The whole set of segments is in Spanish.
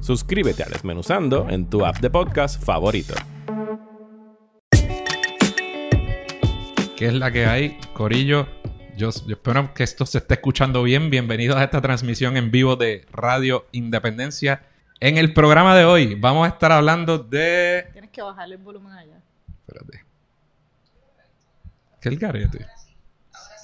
Suscríbete a Desmenuzando en tu app de podcast favorito. ¿Qué es la que hay, Corillo? Yo, yo espero que esto se esté escuchando bien. Bienvenidos a esta transmisión en vivo de Radio Independencia. En el programa de hoy vamos a estar hablando de... Tienes que bajarle el volumen allá. Espérate. ¿Qué es el garete?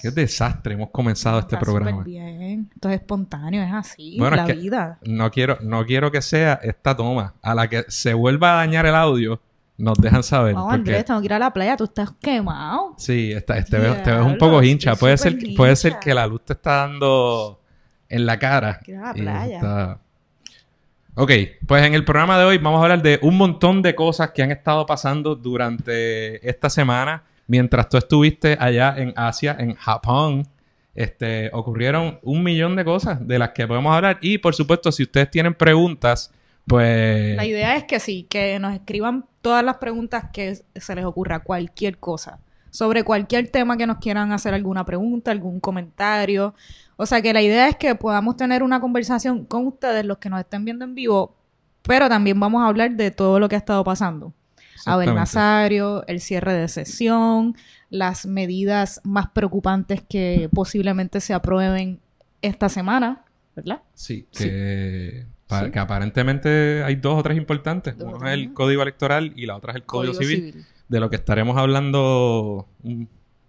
Qué desastre hemos comenzado este programa. bien. Esto es espontáneo, es así. Bueno, la es que vida. No quiero, no quiero que sea esta toma. A la que se vuelva a dañar el audio, nos dejan saber. Vamos, porque- Andrés, tengo que ir a la playa. Tú estás quemado. Sí, está, te, veo, te ves un Diablo, poco hincha. Puede ser, puede ser que la luz te está dando en la cara. Quiero ir a la playa. está- Ok, pues en el programa de hoy vamos a hablar de un montón de cosas que han estado pasando durante esta semana. Mientras tú estuviste allá en Asia, en Japón, este, ocurrieron un millón de cosas de las que podemos hablar. Y por supuesto, si ustedes tienen preguntas, pues... La idea es que sí, que nos escriban todas las preguntas que se les ocurra, cualquier cosa. Sobre cualquier tema que nos quieran hacer alguna pregunta, algún comentario. O sea que la idea es que podamos tener una conversación con ustedes, los que nos estén viendo en vivo, pero también vamos a hablar de todo lo que ha estado pasando. Abel. Nazario, el cierre de sesión, las medidas más preocupantes que posiblemente se aprueben esta semana, ¿verdad? Sí, Sí. que, pa- Sí. que aparentemente hay dos o tres importantes. Uno es el código electoral y la otra es el código, Código civil, civil. de lo que estaremos hablando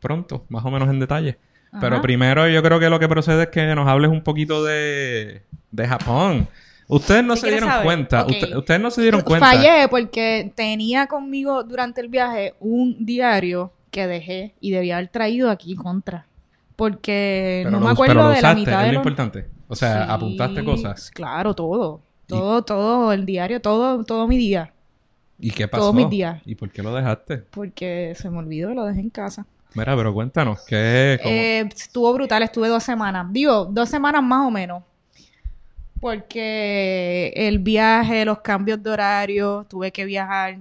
pronto, más o menos en detalle. Pero primero yo creo que lo que procede es que nos hables un poquito de, de Japón. Ustedes no ¿Qué se dieron saber? cuenta, usted- ustedes no se dieron cuenta. Fallé porque tenía conmigo durante el viaje un diario que dejé y debía haber traído aquí contra. Porque Pero no lo me acuerdo pero lo de la usaste, mitad es de lo importante. O sea, Sí, apuntaste cosas. Claro, todo. Todo, todo, el diario, todo, todo mi día. ¿Y qué pasó? Todos mis días. ¿Y por qué lo dejaste? Porque se me olvidó y lo dejé en casa. Mira, pero cuéntanos, ¿qué? cómo- Eh, estuvo brutal, estuve dos semanas. Digo, dos semanas más o menos. Porque el viaje, los cambios de horario, tuve que viajar,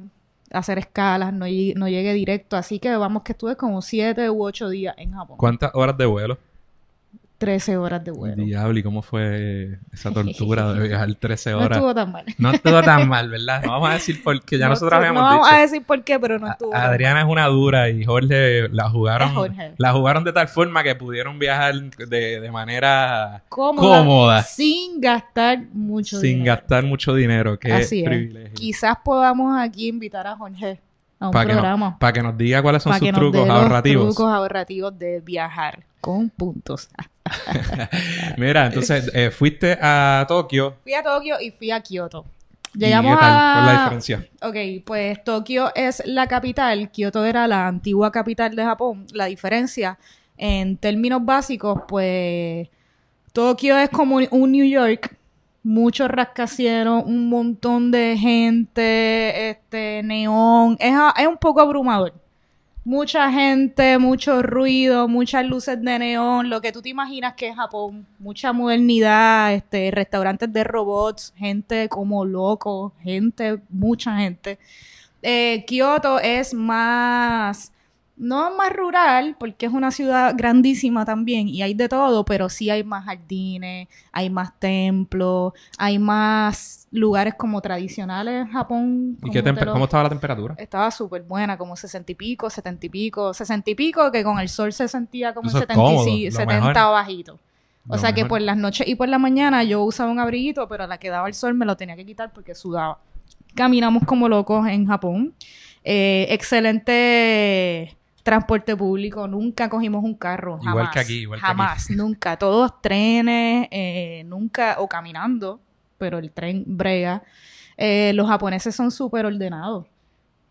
hacer escalas, no, no llegué directo. Así que vamos que estuve como siete u ocho días en Japón. ¿Cuántas horas de vuelo? Trece horas de vuelo. Diablo, ¿y cómo fue esa tortura de viajar 13 No horas? estuvo tan mal. No estuvo tan mal, ¿verdad? No vamos a decir por qué, ya No nosotros habíamos No vamos dicho. a decir por qué, pero no estuvo. Adriana es una dura y Jorge la jugaron, Jorge. la jugaron de tal forma que pudieron viajar de, de manera Cómoda, cómoda. Sin gastar mucho sin dinero. gastar mucho dinero. Qué Así es. privilegio. Quizás podamos aquí invitar a Jorge a un Para que, programa. para que nos diga cuáles son para sus que nos trucos ahorrativos. trucos ahorrativos de viajar con puntos. Mira, entonces eh, fuiste a Tokio. Fui a Tokio y fui a Kioto. ¿Y Llegamos qué tal? a... ¿Cuál es la diferencia? Ok, pues Tokio es la capital, Kioto era la antigua capital de Japón. La diferencia en términos básicos, pues Tokio es como un New York, muchos rascacielos, un montón de gente, este neón, es, es un poco abrumador. Mucha gente, mucho ruido, muchas luces de neón, lo que tú te imaginas que es Japón, mucha modernidad, este, restaurantes de robots, gente como loco, gente, mucha gente. Eh, Kioto es más, no más rural, porque es una ciudad grandísima también y hay de todo, pero sí hay más jardines, hay más templos, hay más lugares como tradicionales en Japón. ¿Y qué lo- cómo estaba la temperatura? estaba súper buena, como 60 y pico, 70 y pico, 60 y pico, que con el sol se sentía como en es 70, cómodo, y- lo 70 mejor. bajito. O Lo sea que por las noches y por la mañana yo usaba un abriguito, pero a la que daba el sol me lo tenía que quitar porque sudaba. Caminamos como locos en Japón. Eh, excelente transporte público. Nunca cogimos un carro. Igual jamás. que aquí, igual que Jamás, nunca. Todos trenes, eh, nunca, o caminando, pero el tren brega. Eh, los japoneses son súper ordenados.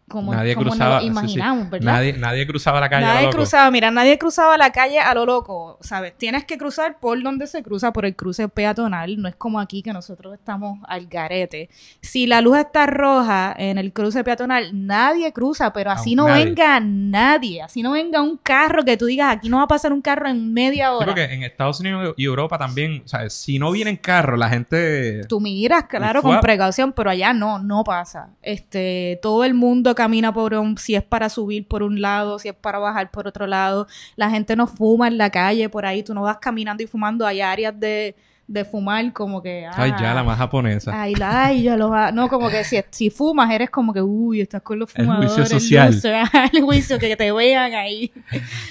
Como, Nadie como cruzaba. nos sí, lo sí. imaginamos, ¿verdad? Nadie, nadie cruzaba la calle. a lo Nadie loco. cruzaba, mira, nadie cruzaba la calle a lo loco, ¿sabes? Tienes que cruzar por donde se cruza, por el cruce peatonal. No es como aquí que nosotros estamos al garete. Si la luz está roja en el cruce peatonal, nadie cruza, pero así no nadie. venga nadie. Así no venga un carro que tú digas, aquí no va a pasar un carro en media hora. porque en Estados Unidos y Europa también, o sea, si no vienen carros, la gente... Tú miras, claro, con precaución, pero allá no, no pasa. Este, todo el mundo camina por un, si es para subir por un lado, si es para bajar por otro lado. La gente no fuma en la calle por ahí, tú no vas caminando y fumando. Hay áreas de, de fumar como que. Ay, ya, ah, la más japonesa. Ay, la- ay, ya lo va. No, como que si, si fumas, eres como que, uy, estás con los El fumadores. juicio social. Ajá, el juicio, que te vean ahí.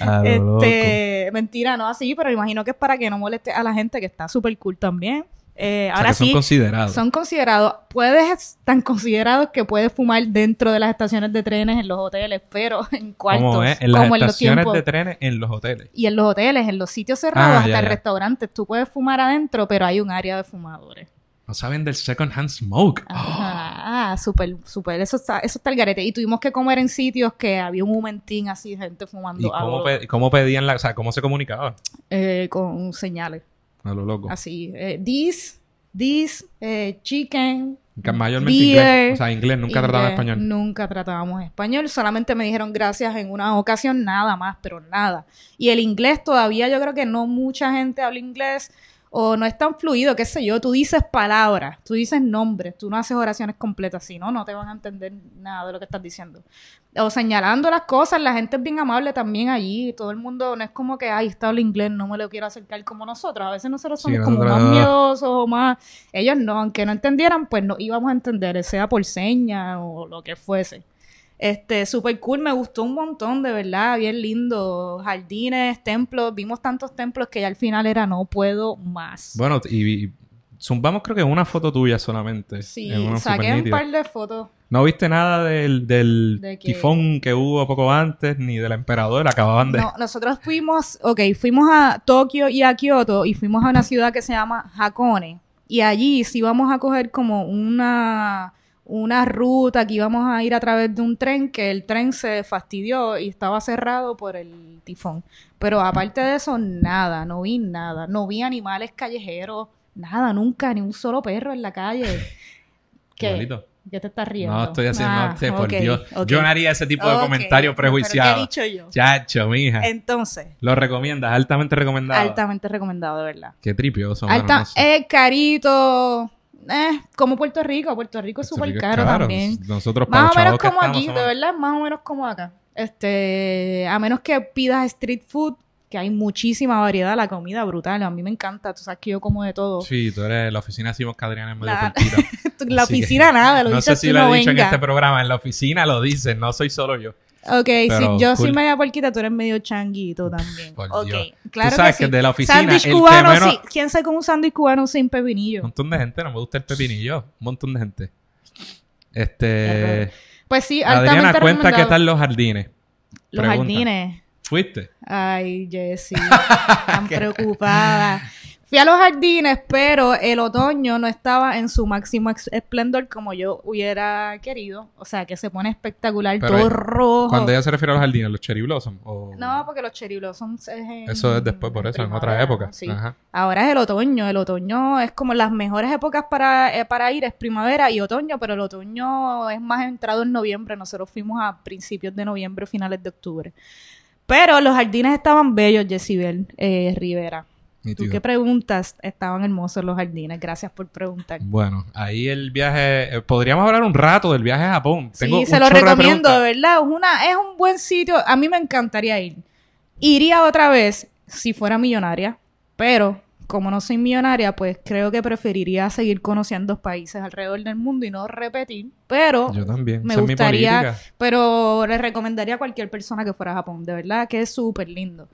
A lo loco. Este, mentira, no así, pero imagino que es para que no moleste a la gente que está súper cool también. Eh, O sea, ahora que son sí, considerados. son considerados, puedes, tan considerados que puedes fumar dentro de las estaciones de trenes, en los hoteles, pero en cuartos, Como es, en las como en los estaciones tiempos. de trenes, en los hoteles. Y en los hoteles, en los sitios cerrados, Ah, hasta ya, en ya. restaurantes, tú puedes fumar adentro, pero hay un área de fumadores. No saben del second hand smoke. Ajá, ah, súper, súper, eso está, eso está el garete. Y tuvimos que comer en sitios que había un momentín así, gente fumando ¿Y cómo, algo, pe- cómo pedían la... O sea, cómo se comunicaban? eh, con señales. A lo loco. Así, eh, this, this, eh, chicken, Que Mayormente beer, inglés. O sea, inglés. Nunca inglés. español. Nunca tratábamos español. Solamente me dijeron gracias en una ocasión, nada más, pero nada. Y el inglés todavía yo creo que no mucha gente habla inglés o no es tan fluido, qué sé yo. Tú dices palabras, tú dices nombres, tú no haces oraciones completas, si no, no te van a entender nada de lo que estás diciendo. O señalando las cosas, la gente es bien amable también allí. Todo el mundo no es como que, ay, está el inglés, no me lo quiero acercar como nosotros. A veces nosotros Sí, somos como nosotros más miedosos o más. Ellos no, aunque no entendieran, pues no íbamos a entender, sea por seña o lo que fuese. Este, super cool, me gustó un montón, de verdad, bien lindo. Jardines, templos, vimos tantos templos que ya al final era no puedo más. Bueno, y, y zumbamos creo que una foto tuya solamente. sí, saqué un par de fotos. ¿No viste nada del, del tifón que hubo poco antes, ni del emperador? Acababan de... No, nosotros fuimos, ok, fuimos a Tokio y a Kioto y fuimos a una ciudad que se llama Hakone. Y allí sí íbamos a coger como una, una ruta que íbamos a ir a través de un tren que el tren se fastidió y estaba cerrado por el tifón. Pero aparte de eso, nada, no vi nada. No vi animales callejeros, nada, nunca, ni un solo perro en la calle. Qué. ¿Qué te estás riendo? No, estoy haciendo... Ah, sé, por Dios. Yo no haría ese tipo de Ok, comentarios pero ¿qué he prejuiciados. dicho yo? Chacho, mija. Entonces, Lo recomiendas, altamente recomendado. altamente recomendado, de verdad. Qué tripioso, Alta, es carito, eh, como Puerto Rico. Puerto Rico es súper es caro, también. Nosotros Más o menos que como aquí, somos- de verdad, más o menos como acá. Este, a menos que pidas street food, que hay muchísima variedad, la comida brutal. A mí me encanta, tú sabes que yo como de todo. Sí, tú eres la oficina de Simón Cadriana en medio La- la que- oficina nada, lo no sé si lo no he dicho en este programa. En la oficina lo dicen, no soy solo yo. Ok, Pero si yo soy cool. media porquita, tú eres medio changuito también. por ok, Dios. claro Tú sabes que, que sí. de la oficina, Sándwich que cubano, menos- sí. ¿Quién sabe cómo un sándwich cubano sin Un pepinillo? montón de gente, no me gusta el pepinillo. Un montón de gente. Este... Pues sí, Adriana, cuenta qué recomendado. tal los jardines. Los Pregunta. jardines. ¿Fuiste? Ay, Jessie, tan preocupada. Fui a los jardines, pero el otoño no estaba en su máximo esplendor como yo hubiera querido. O sea, que se pone espectacular, Pero, todo eh, rojo. Cuando ella se refiere a los jardines, los cherry blossom. O... No, porque los cherry blossoms es en Eso es después, por eso, en otra época. sí. Ajá. Ahora es el otoño. El otoño es como las mejores épocas para, eh, para ir, es primavera y otoño, pero el otoño es más entrado en noviembre. Nosotros fuimos a principios de noviembre, finales de octubre. Pero los jardines estaban bellos, Jessibel eh, Rivera. ¿Tú qué preguntas? Estaban hermosos los jardines. Gracias por preguntar. Bueno, ahí el viaje... eh, podríamos hablar un rato del viaje a Japón. Tengo sí, se lo recomiendo, de, verdad. Es, una, es un buen sitio. A mí me encantaría ir. Iría otra vez si fuera millonaria, pero como no soy millonaria, pues creo que preferiría seguir conociendo países alrededor del mundo y no repetir. Pero Yo también. me Esa gustaría, pero le recomendaría a cualquier persona que fuera a Japón. De verdad que es súper lindo.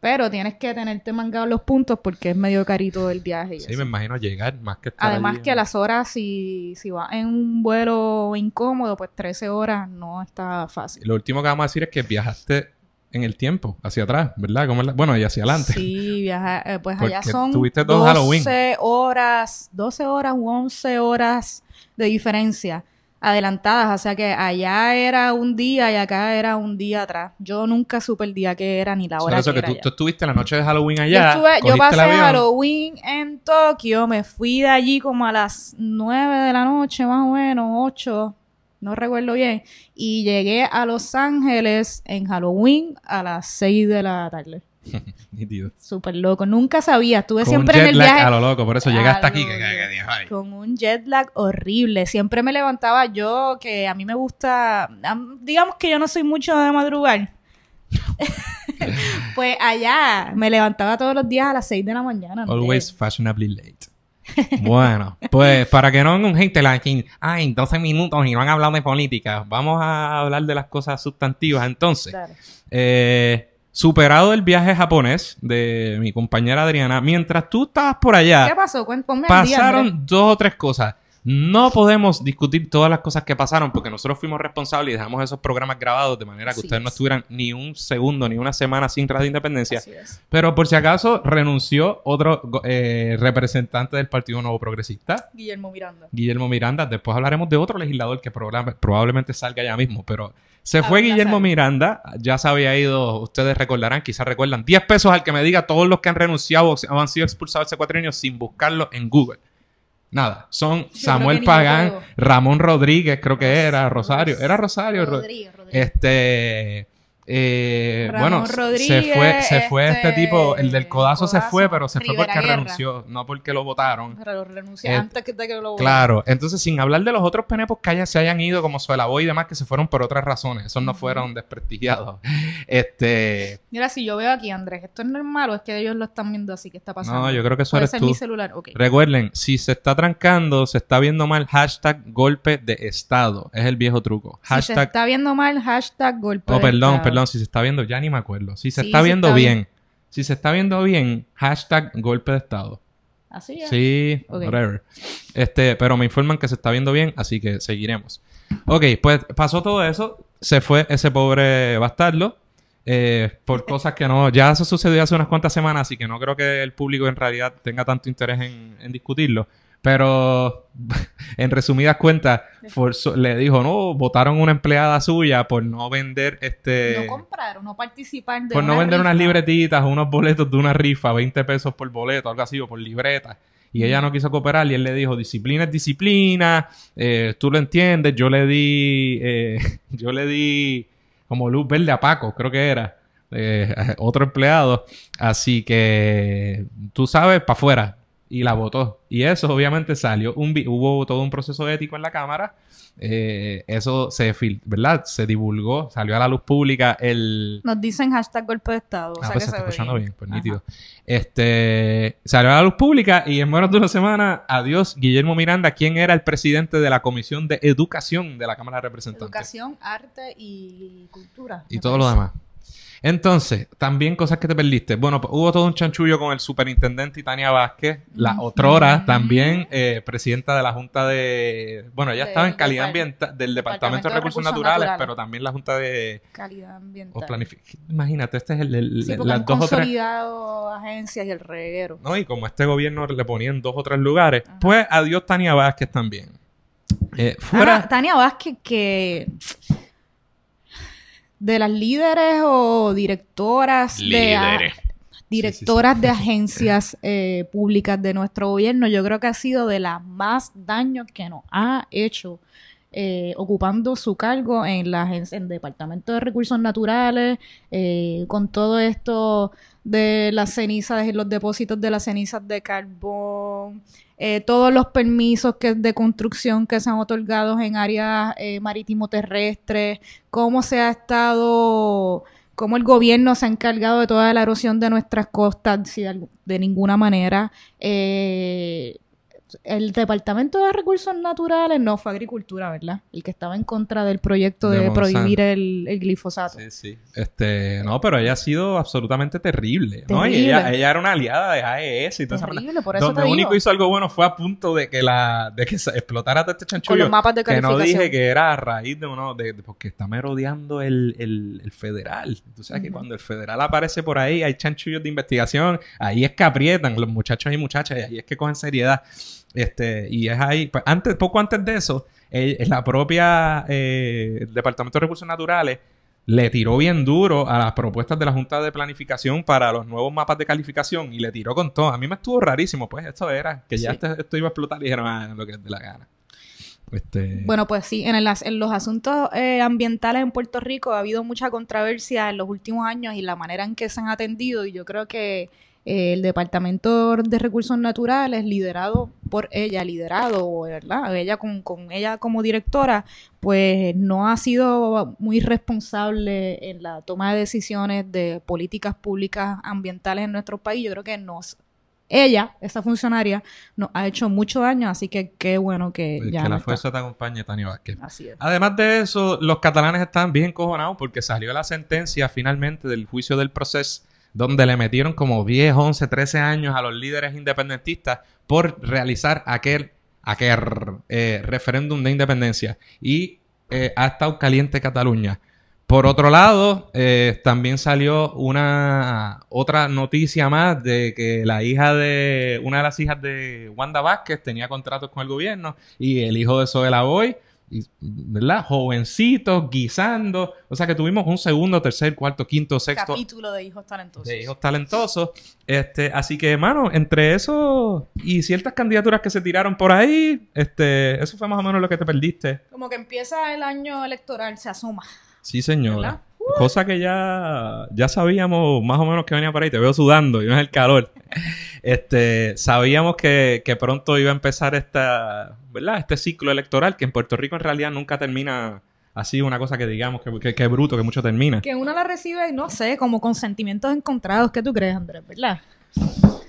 Pero tienes que tenerte mangado los puntos porque es medio carito el viaje. y Sí, eso. me imagino llegar más que estar Además allí. que a las horas, si, si vas en un vuelo incómodo, pues 13 horas no está fácil. Lo último que vamos a decir es que viajaste en el tiempo, hacia atrás, ¿verdad? ¿Cómo es la- Bueno, y hacia adelante. Sí, viaja, eh, pues allá son tuviste dos 12 Halloween. horas, 12 horas u 11 horas de diferencia. Adelantadas, o sea que allá era un día y acá era un día atrás. Yo nunca supe el día que era ni la hora Por eso que que tú, allá. tú estuviste la noche de Halloween Yo, allá. estuve- yo pasé. Halloween en Tokio, me fui de allí como a las 9 de la noche, más o menos, 8, no recuerdo bien, y llegué a Los Ángeles en Halloween a las 6 de la tarde. Súper loco, nunca sabía, estuve Con siempre un en jet el lag viaje a lo loco, por eso llegaste a aquí. que- que- que- con un jet lag horrible. Siempre me levantaba yo, que a mí me gusta, am- digamos que yo no soy mucho de madrugar. pues allá me levantaba todos los días a las 6 de la mañana. ¿no? Always fashionably late. Bueno, pues para que no venga un gente like, ay, en 12 minutos y no han hablado de política, vamos a hablar de las cosas sustantivas. Entonces, Dale. eh, superado el viaje japonés de mi compañera Adriana, mientras tú estabas por ¿Qué allá, pasó? Andrés. pasaron dos o tres cosas. No podemos discutir todas las cosas que pasaron porque nosotros fuimos responsables y dejamos esos programas grabados de manera que Así ustedes no es. estuvieran ni un segundo ni una semana sin Radio Independencia. Así es. Pero por si acaso renunció otro eh, representante del Partido Nuevo Progresista, Guillermo Miranda. Guillermo Miranda. Después hablaremos de otro legislador que proba- probablemente salga ya mismo, pero se fue Guillermo. Miranda, ya se había ido, ustedes recordarán, quizás recuerdan, 10 pesos al que me diga todos los que han renunciado o han sido expulsados hace cuatro años sin buscarlo en Google. Nada, son Samuel Pagán. Ramón Rodríguez, creo que era, Rosario, era Rosario, Ro- Rodríguez, Rodríguez. este. Eh, bueno, Rodríguez, se fue, se fue este, este, tipo, el del codazo, se fue, pero se fue porque Guerra. renunció, no porque lo votaron. Pero lo renuncié Eh, antes que, de que lo Claro, entonces sin hablar de los otros penepos que hayan- se hayan ido, como Suelavoy y demás, que se fueron por otras razones, esos no fueron desprestigiados. Este, Mira, si yo veo aquí, Andrés, ¿esto es normal o es que ellos lo están viendo así? ¿Qué está pasando? no, yo creo que eso eres tú. mi celular. Recuerden, si se está trancando, se está viendo mal, hashtag golpe de estado, es el viejo truco. Si se Hashtag está viendo mal, hashtag golpe Oh, de perdón, estado. perdón, si se está viendo, ya ni me acuerdo. Si se Sí, está se viendo está bien, si se está viendo bien, hashtag golpe de estado. Así es. Sí, whatever. Este, pero me informan que se está viendo bien, así que seguiremos. Ok, pues pasó todo eso, se fue ese pobre bastardo. eh, por cosas que no, ya eso sucedió hace unas cuantas semanas, así que no creo que el público en realidad tenga tanto interés en, en discutirlo. Pero en resumidas cuentas, forzó- le dijo, no, votaron una empleada suya por no vender este. No comprar o no participar de Por no una vender unas libretitas unos boletos de una rifa, 20 pesos por boleto, algo así, o por libreta. Y ella no quiso cooperar y él le dijo, disciplina es disciplina, eh, tú lo entiendes, yo le di, eh, yo le di como luz verde a Paco, creo que era, eh, otro empleado. Así que, tú sabes, para afuera. Y la votó. Y eso obviamente salió, un hubo todo un proceso ético en la Cámara. Eh, eso se, ¿verdad? Se divulgó, salió a la luz pública el... Nos dicen hashtag golpe de estado. o Ah, sea pues que se está escuchando bien, pues Ajá. nítido. Este salió a la luz pública y en menos de una semana, adiós, Guillermo Miranda, quien era el presidente de la Comisión de Educación de la Cámara de Representantes. Educación, arte y cultura. Y todo lo demás. Entonces, también cosas que te perdiste. Bueno, pues, hubo todo un chanchullo con el superintendente Tania Vázquez, la otrora también eh, presidenta de la Junta de... Bueno, ella De- estaba en calidad ambiental del Departamento Departamento de de Recursos, Naturales, Naturales. pero también la Junta de... Calidad o ambiental. planific- Imagínate, este es el, el- Sí, las han dos o tres... consolidado agencias y el reguero. ¿no? Y como este gobierno le ponía en dos o tres lugares, Ajá. pues adiós Tania Vázquez también. Eh, fuera... Ah, Tania Vázquez, que de las líderes o directoras de directoras de agencias eh, públicas de nuestro gobierno, yo creo que ha sido de las más daños que nos ha hecho eh, ocupando su cargo en la en el Departamento de Recursos Naturales, eh, con todo esto de las cenizas y los depósitos de las cenizas de carbón, eh, todos los permisos que, de construcción que se han otorgado en áreas eh, marítimo-terrestres, cómo se ha estado, cómo el gobierno se ha encargado de toda la erosión de nuestras costas, si de, de ninguna manera. Eh, el Departamento de Recursos Naturales no fue Agricultura, ¿verdad? El que estaba en contra del proyecto De prohibir el, el glifosato. Sí, sí. Este, no, pero ella ha sido absolutamente terrible, ¿no? Y Terrible. ella, ella era una aliada de AES y esa Terrible, por eso Donde te único digo. hizo algo bueno fue a punto de que la de que se explotara todo este Con chanchullo. los mapas de que no dije que era a raíz de uno de, de- porque está merodeando el, el, el federal. Tú sabes que cuando el federal aparece por ahí hay chanchullos de investigación, ahí es que aprietan los muchachos y muchachas y ahí es que cogen seriedad. Este, y es ahí, pues, antes, poco antes de eso, eh, la propia eh, el Departamento de Recursos Naturales le tiró bien duro a las propuestas de la Junta de Planificación para los nuevos mapas de calificación y le tiró con todo. A mí me estuvo rarísimo, pues esto era, que ya Sí. esto, esto iba a explotar y dijeron, ah, lo que es de la gana. Este, Bueno, pues sí, en, el en los asuntos eh, ambientales en Puerto Rico ha habido mucha controversia en los últimos años y la manera en que se han atendido y yo creo que el Departamento de Recursos Naturales, liderado por ella, liderado, ¿verdad? Ella con, con ella como directora, pues no ha sido muy responsable en la toma de decisiones de políticas públicas ambientales en nuestro país. Yo creo que nos... Ella, esa funcionaria, nos ha hecho mucho daño, así que qué bueno que pues, ya que no la está. fuerza te acompañe, Tania Vázquez. Así es. Además de eso, los catalanes están bien cojonados porque salió la sentencia finalmente del juicio del proceso donde le metieron como 10, 11, 13 años a los líderes independentistas por realizar aquel, aquel eh, referéndum de independencia. Y eh, ha estado caliente Cataluña. Por otro lado, eh, también salió una otra noticia más de que la hija de una de las hijas de Wanda Vázquez tenía contratos con el gobierno y el hijo de Zoela Boy, ¿verdad? Jovencitos, guisando. O sea que tuvimos un segundo, tercer, cuarto, quinto, sexto Capítulo de hijos talentosos. de hijos talentosos. Este, así que, hermano, entre eso y ciertas candidaturas que se tiraron por ahí, este, eso fue más o menos lo que te perdiste. Como que empieza el año electoral, se asoma. Sí, señora. ¿Verdad? Cosa que ya, ya sabíamos más o menos que venía por ahí. Te veo sudando y no es el calor. Este, sabíamos que, que pronto iba a empezar esta, ¿verdad? Este ciclo electoral que en Puerto Rico en realidad nunca termina así una cosa que digamos que, que, que bruto, que mucho termina. Que uno la recibe, no sé, como con sentimientos encontrados. ¿Qué tú crees, Andrés? ¿Verdad?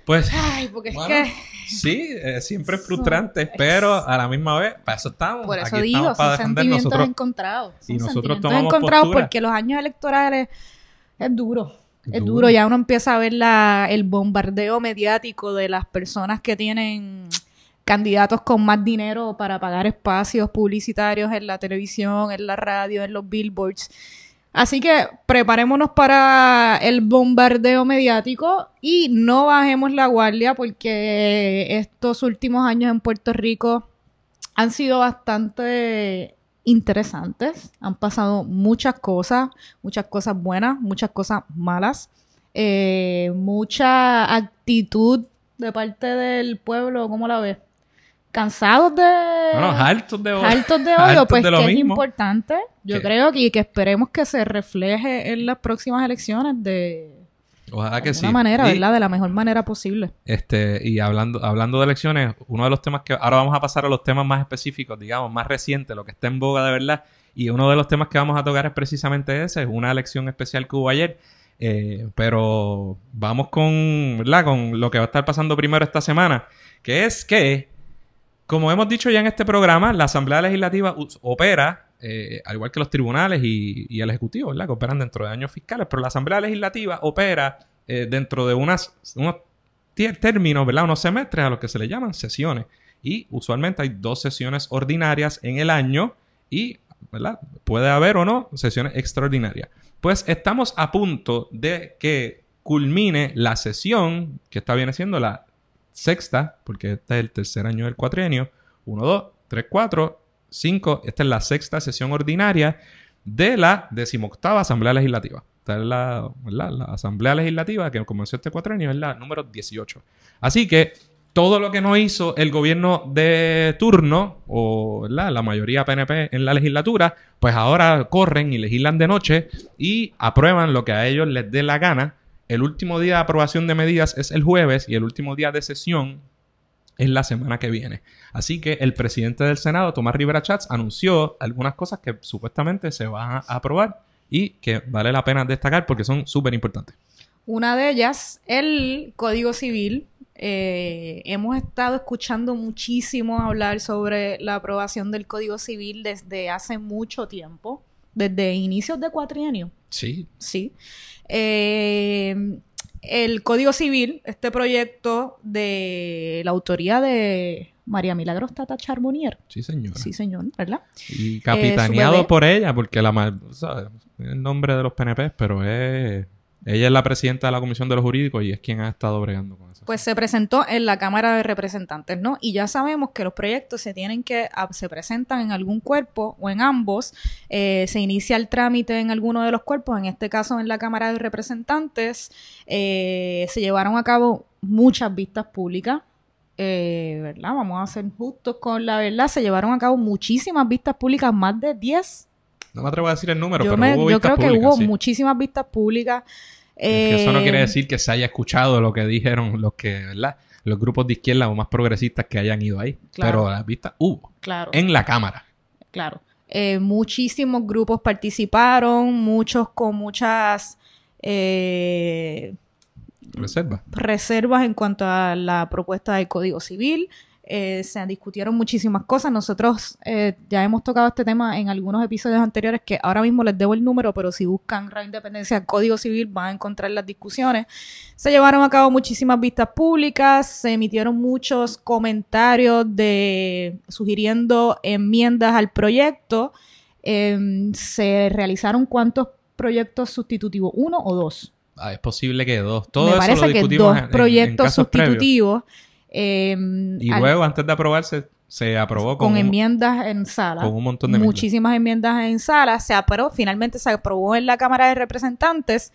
Pues Ay, porque Bueno, es que... sí, eh, siempre es frustrante, pero a la misma vez, para eso estamos. Por eso Aquí digo, estamos para son sentimientos nosotros. encontrados. Son y nosotros tomamos encontrados postura. porque los años electorales es duro. Es Duro. duro. Ya uno empieza a ver la, el bombardeo mediático de las personas que tienen candidatos con más dinero para pagar espacios publicitarios en la televisión, en la radio, en los billboards. Así que preparémonos para el bombardeo mediático y no bajemos la guardia porque estos últimos años en Puerto Rico han sido bastante interesantes. Han pasado muchas cosas, muchas cosas buenas, muchas cosas malas, eh, mucha actitud de parte del pueblo, ¿cómo la ves? Cansados de... Bueno, hartos de Hartos de odio, hartos pues de que es importante. Yo creo que, que esperemos que se refleje en las próximas elecciones de, Ojalá de que alguna sí. manera, Y, ¿verdad? De la mejor manera posible. Este, y hablando, hablando de elecciones, uno de los temas que ahora vamos a pasar a los temas más específicos, digamos, más recientes, lo que está en boga de verdad. Y uno de los temas que vamos a tocar es precisamente ese, una elección especial que hubo ayer. Eh, pero vamos con, ¿verdad? con lo que va a estar pasando primero esta semana, que es que, como hemos dicho ya en este programa, la Asamblea Legislativa opera, eh, al igual que los tribunales y, el Ejecutivo, ¿verdad? que operan dentro de años fiscales, pero la Asamblea Legislativa opera eh, dentro de unas, unos términos, ¿verdad? Unos semestres a los que se le llaman sesiones. Y usualmente hay dos sesiones ordinarias en el año y. Puede haber o no sesiones extraordinarias. Pues estamos a punto de que culmine la sesión, que está viene siendo la sexta, porque este es el tercer año del cuatrienio. 1, 2, 3, 4, 5. Esta es la sexta sesión ordinaria de la decimoctava Asamblea Legislativa. Esta es la, la Asamblea Legislativa que comenzó este cuatrienio, es la número 18. Así que todo lo que no hizo el gobierno de turno, o la mayoría PNP en la legislatura, pues ahora corren y legislan de noche y aprueban lo que a ellos les dé la gana. El último día de aprobación de medidas es el jueves y el último día de sesión es la semana que viene. Así que el presidente del Senado, Tomás Rivera Chats, anunció algunas cosas que supuestamente se van a aprobar y que vale la pena destacar porque son súper importantes. Una de ellas, el Código Civil. Eh, hemos estado escuchando muchísimo hablar sobre la aprobación del Código Civil desde hace mucho tiempo, desde inicios de cuatrienio. Sí, Sí. Eh, el Código Civil, este proyecto de la autoría de María Milagros Tata Charbonnier. sí, señora. Sí, señor, ¿verdad? Y Eh, capitaneado bebé. por ella, porque la ¿sabes? el nombre de los PNP, pero es Ella es la presidenta de la Comisión de los Jurídicos y es quien ha estado bregando con eso. Pues se presentó en la Cámara de Representantes, ¿no? Y ya sabemos que los proyectos se tienen que, ah, se presentan en algún cuerpo o en ambos, eh, se inicia el trámite en alguno de los cuerpos, en este caso en la Cámara de Representantes, eh, se llevaron a cabo muchas vistas públicas, eh, ¿verdad? Vamos a ser justos con la verdad, se llevaron a cabo muchísimas vistas públicas, más de 10 no me atrevo a decir el número, yo pero me- hubo yo creo que hubo sí. muchísimas vistas públicas. Eso no Eh, quiere decir que se haya escuchado lo que dijeron los que, ¿verdad? Los grupos de izquierda o más progresistas que hayan ido ahí. Claro. Pero las vistas hubo. Claro. En la Cámara. Claro. Eh, muchísimos grupos participaron, muchos con muchas eh, Reserva. reservas en cuanto a la propuesta del Código Civil. Eh, se discutieron muchísimas cosas. Nosotros eh, ya hemos tocado este tema en algunos episodios anteriores que ahora mismo les debo el número, pero si buscan Radio Independencia Código Civil van a encontrar las discusiones. Se llevaron a cabo muchísimas vistas públicas, se emitieron muchos comentarios de sugiriendo enmiendas al proyecto. Em, se realizaron cuántos proyectos sustitutivos, uno o dos. Ah, es posible que dos. Todo Me eso parece lo que dos en- en- en proyectos previos. Em, Y al- luego, antes de aprobarse, se aprobó con, enmiendas en sala. con un montón de enmiendas. muchísimas enmiendas en sala. Se aprobó, finalmente se aprobó en la Cámara de Representantes.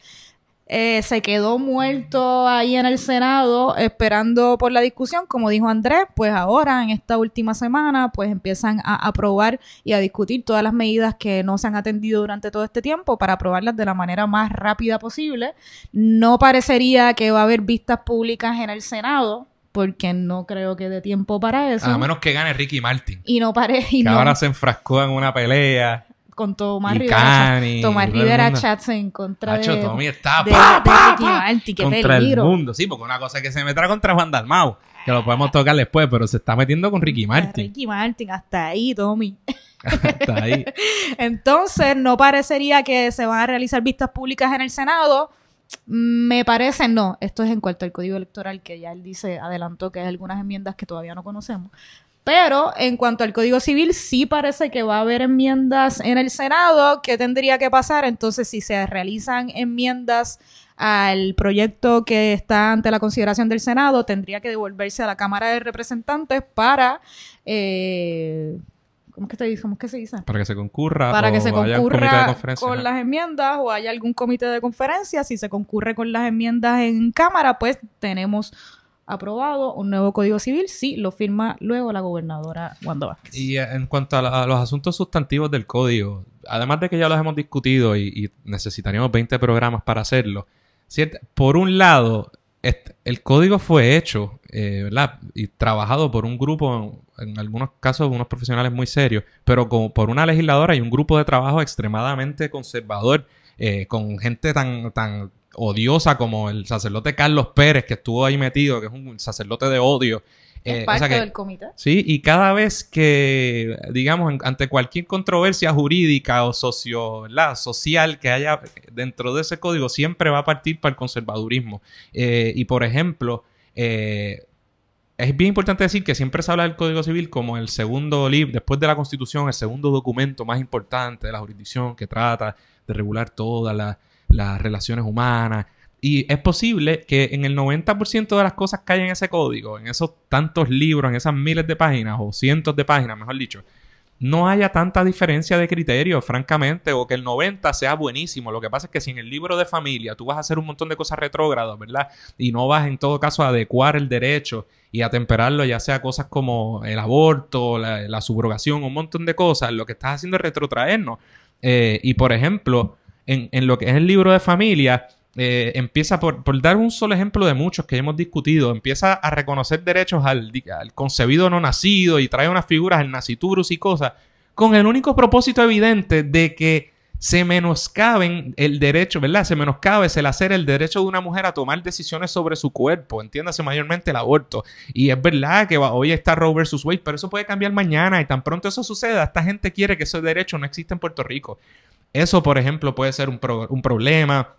Eh, se quedó muerto ahí en el Senado esperando por la discusión, como dijo Andrés, pues ahora en esta última semana pues empiezan a aprobar y a discutir todas las medidas que no se han atendido durante todo este tiempo para aprobarlas de la manera más rápida posible. No parecería que va a haber vistas públicas en el Senado porque no creo que dé tiempo para eso. A menos que gane Ricky Martin. y no pare y Que no ahora se enfrascó en una pelea. con Tomás Rivera, Cani, Tomás Rivera. Chats en contra Hacho, de, Tommy está de- pa, de pa, Ricky Martin, qué contra peligro. el mundo. Sí, porque una cosa es que se meterá contra Juan Dalmau, que lo podemos tocar después, pero se está metiendo con Ricky Martin. Ricky Martin, hasta ahí, Tommy. Está ahí. Entonces, no parecería que se van a realizar vistas públicas en el Senado. Me parece, no. Esto es en cuanto al código electoral, que ya él dice, adelantó que hay algunas enmiendas que todavía no conocemos. Pero en cuanto al Código Civil, sí parece que va a haber enmiendas en el Senado. ¿Qué tendría que pasar? Entonces, si se realizan enmiendas al proyecto que está ante la consideración del Senado, tendría que devolverse a la Cámara de Representantes para... eh, ¿Cómo es que, te dice? ¿Cómo es que se dice? Para que se concurra. para que se concurra con las enmiendas o haya algún comité de conferencia. Si se concurre con las enmiendas en Cámara, pues tenemos aprobado un nuevo Código Civil. Sí, lo firma luego la gobernadora Wanda Vázquez. Y eh, en cuanto a, la- a los asuntos sustantivos del código, además de que ya los hemos discutido y, y necesitaríamos 20 programas para hacerlo, ¿cierto? por un lado, el código fue hecho eh, ¿verdad? y trabajado por un grupo, en, en algunos casos unos profesionales muy serios, pero como por una legisladora y un grupo de trabajo extremadamente conservador, eh, con gente tan, tan odiosa como el sacerdote Carlos Pérez, que estuvo ahí metido, que es un sacerdote de odio. Es Eh, o parte sea que- del comité. Sí, y cada vez que, digamos, ante cualquier controversia jurídica o social que haya dentro de ese código, siempre va a partir para el conservadurismo. Eh, y, por ejemplo, eh, es bien importante decir que siempre se habla del Código Civil como el segundo libro, después de la Constitución, el segundo documento más importante de la jurisdicción que trata de regular todas las- las relaciones humanas. Y es posible que en el 90% de las cosas que hay en ese código, en esos tantos libros, en esas miles de páginas o cientos de páginas, mejor dicho, no haya tanta diferencia de criterio, francamente, o que el 90 sea buenísimo. Lo que pasa es que si en el libro de familia tú vas a hacer un montón de cosas retrógradas, ¿verdad? Y no vas en todo caso a adecuar el derecho y a temperarlo, ya sea cosas como el aborto, la, subrogación, un montón de cosas, lo que estás haciendo es retrotraernos. Eh, y por ejemplo, en, en lo que es el libro de familia, eh, empieza por, dar un solo ejemplo de muchos que hemos discutido, empieza a reconocer derechos al, concebido no nacido y trae unas figuras, el naciturus y cosas, con el único propósito evidente de que se menoscaben el derecho, ¿verdad? Se menoscabe, se le hacer el derecho de una mujer a tomar decisiones sobre su cuerpo, entiéndase mayormente el aborto. Y es verdad que hoy está Roe versus Wade, pero eso puede cambiar mañana y tan pronto eso suceda, esta gente quiere que ese derecho no exista en Puerto Rico. Eso, por ejemplo, puede ser un problema.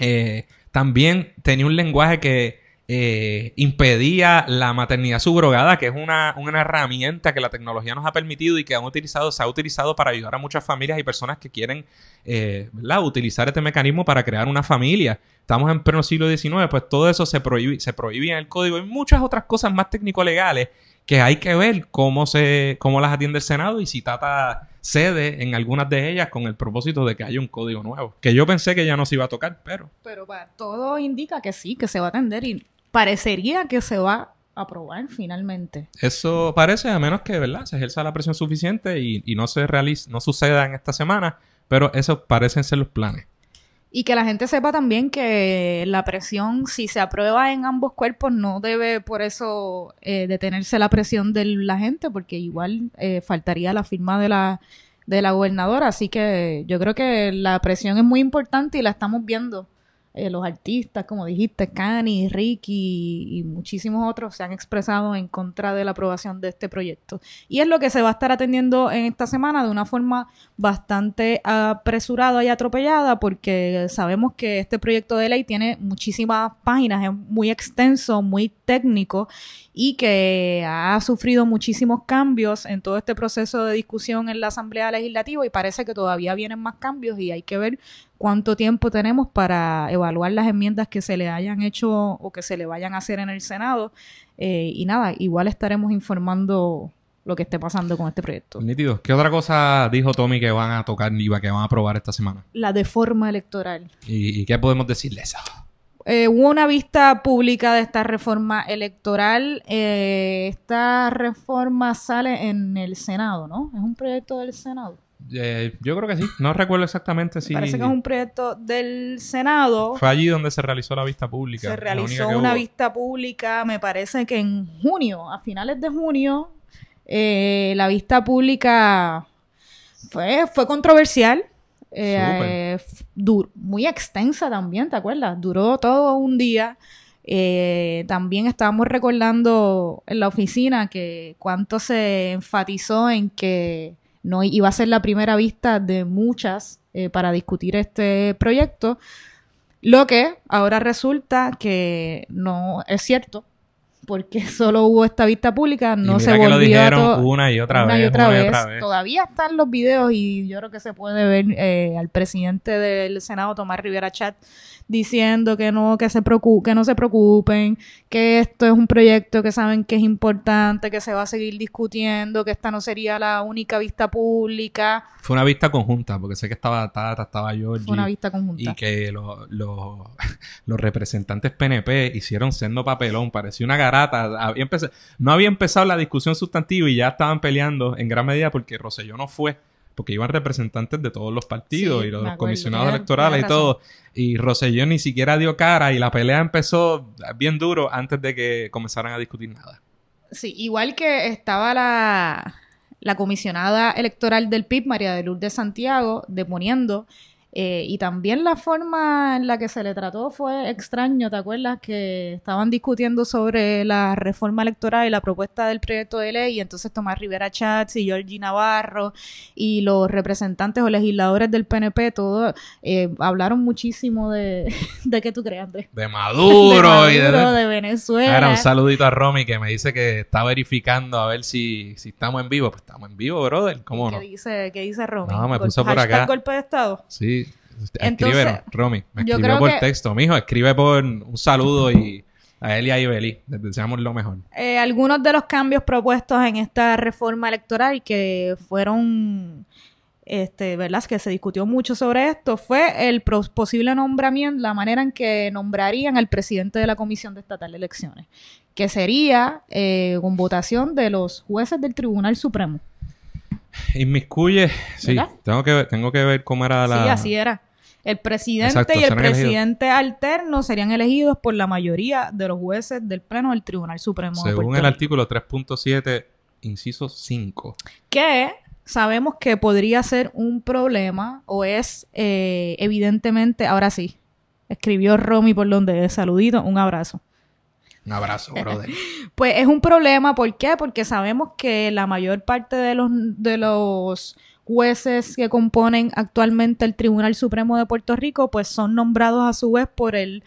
Eh, también tenía un lenguaje que eh, impedía la maternidad subrogada, que es una, una, herramienta que la tecnología nos ha permitido y que han utilizado, se ha utilizado para ayudar a muchas familias y personas que quieren eh, utilizar este mecanismo para crear una familia. Estamos en pleno siglo XIX, pues todo eso se, prohíbe, se prohibía en el código y muchas otras cosas más técnico-legales que hay que ver cómo, se, cómo las atiende el Senado y si Tata cede en algunas de ellas con el propósito de que haya un código nuevo. Que yo pensé que ya no se iba a tocar, pero... Pero todo indica que sí, que se va a atender y parecería que se va a aprobar finalmente. Eso parece, a menos que, ¿verdad? Se ejerza la presión suficiente y, y no se realice, no suceda en esta semana, pero esos parecen ser los planes. Y que la gente sepa también que la presión, si se aprueba en ambos cuerpos, no debe por eso eh, detenerse la presión de la gente, porque igual eh, faltaría la firma de la, de la gobernadora. Así que yo creo que la presión es muy importante y la estamos viendo eh, los artistas, como dijiste, Cani, Ricky y muchísimos otros se han expresado en contra de la aprobación de este proyecto. Y es lo que se va a estar atendiendo en esta semana de una forma bastante apresurada y atropellada porque sabemos que este proyecto de ley tiene muchísimas páginas, es muy extenso, muy técnico y que ha sufrido muchísimos cambios en todo este proceso de discusión en la Asamblea Legislativa y parece que todavía vienen más cambios y hay que ver cuánto tiempo tenemos para evaluar las enmiendas que se le hayan hecho o que se le vayan a hacer en el Senado. Eh, y nada, igual estaremos informando lo que esté pasando con este proyecto. Nítido. ¿Qué otra cosa dijo Tommy que van a tocar y que van a aprobar esta semana? La deforma electoral. ¿Y, qué podemos decirle eso? Eh, hubo una vista pública de esta reforma electoral. Eh, esta reforma sale en el Senado, ¿no? Es un proyecto del Senado. Eh, yo creo que sí. No recuerdo exactamente si. Parece que es un proyecto del Senado. Fue allí donde se realizó la vista pública. Se realizó una vista pública, me parece que en junio, a finales de junio, la vista pública fue, fue controversial. Eh, muy extensa también, ¿te acuerdas? Duró todo un día. Eh, también estábamos recordando en la oficina que cuánto se enfatizó en que no iba a ser la primera vista de muchas eh, para discutir este proyecto, lo que ahora resulta que no es cierto, porque solo hubo esta vista pública, no se volvió que lo dijeron una y otra, vez, otra, vez. Todavía están los videos y yo creo que se puede ver eh, al presidente del Senado, Tomás Rivera Chat, diciendo que no, que se preocupen, que no se preocupen, que esto es un proyecto que saben que es importante, que se va a seguir discutiendo, que esta no sería la única vista pública. Fue una vista conjunta, porque sé que estaba Tata, estaba Georgie. Fue una vista conjunta. Y que los, los, representantes PNP hicieron siendo papelón, parecía una garata. no había empezado la discusión sustantiva y ya estaban peleando en gran medida porque Rosselló no fue porque iban representantes de todos los partidos y los comisionados electorales y todo. Y Rosselló ni siquiera dio cara y la pelea empezó bien duro antes de que comenzaran a discutir nada. Sí, igual que estaba la, la comisionada electoral del PIB, María de Lourdes Santiago, deponiendo eh, y también la forma en la que se le trató fue extraño, ¿te acuerdas? Que estaban discutiendo sobre la reforma electoral y la propuesta del proyecto de ley, y entonces Tomás Rivera Chats y Georgie Navarro y los representantes o legisladores del PNP, todos eh, hablaron muchísimo de, de qué tú creas, De Maduro, y de, Venezuela. Ahora un saludito a Romy que me dice que está verificando a ver si, si estamos en vivo. Pues estamos en vivo, brother, ¿cómo no? ¿Qué dice, qué dice Romy? No, me puso por acá. golpe de Estado? Sí, Escribe, Romy, me escribió por texto. Mijo, escribe por un saludo y a él y a Ibeli. Les deseamos lo mejor. Eh, algunos de los cambios propuestos en esta reforma electoral que fueron, este, ¿verdad? Que se discutió mucho sobre esto fue el posible nombramiento, la manera en que nombrarían al presidente de la Comisión de Estatal de Elecciones, que sería eh, con votación de los jueces del Tribunal Supremo. Inmiscuye, sí, tengo que, tengo que ver cómo era la... Sí, así era. El presidente y el presidente alterno serían elegidos por la mayoría de los jueces del Pleno del Tribunal Supremo. Según el artículo 3.7, inciso 5. Que sabemos que podría ser un problema o es eh, evidentemente, ahora sí, escribió Romy por donde saludito, un abrazo. Un abrazo, brother. pues es un problema, ¿por qué? Porque sabemos que la mayor parte de los, de los jueces que componen actualmente el Tribunal Supremo de Puerto Rico, pues son nombrados a su vez por el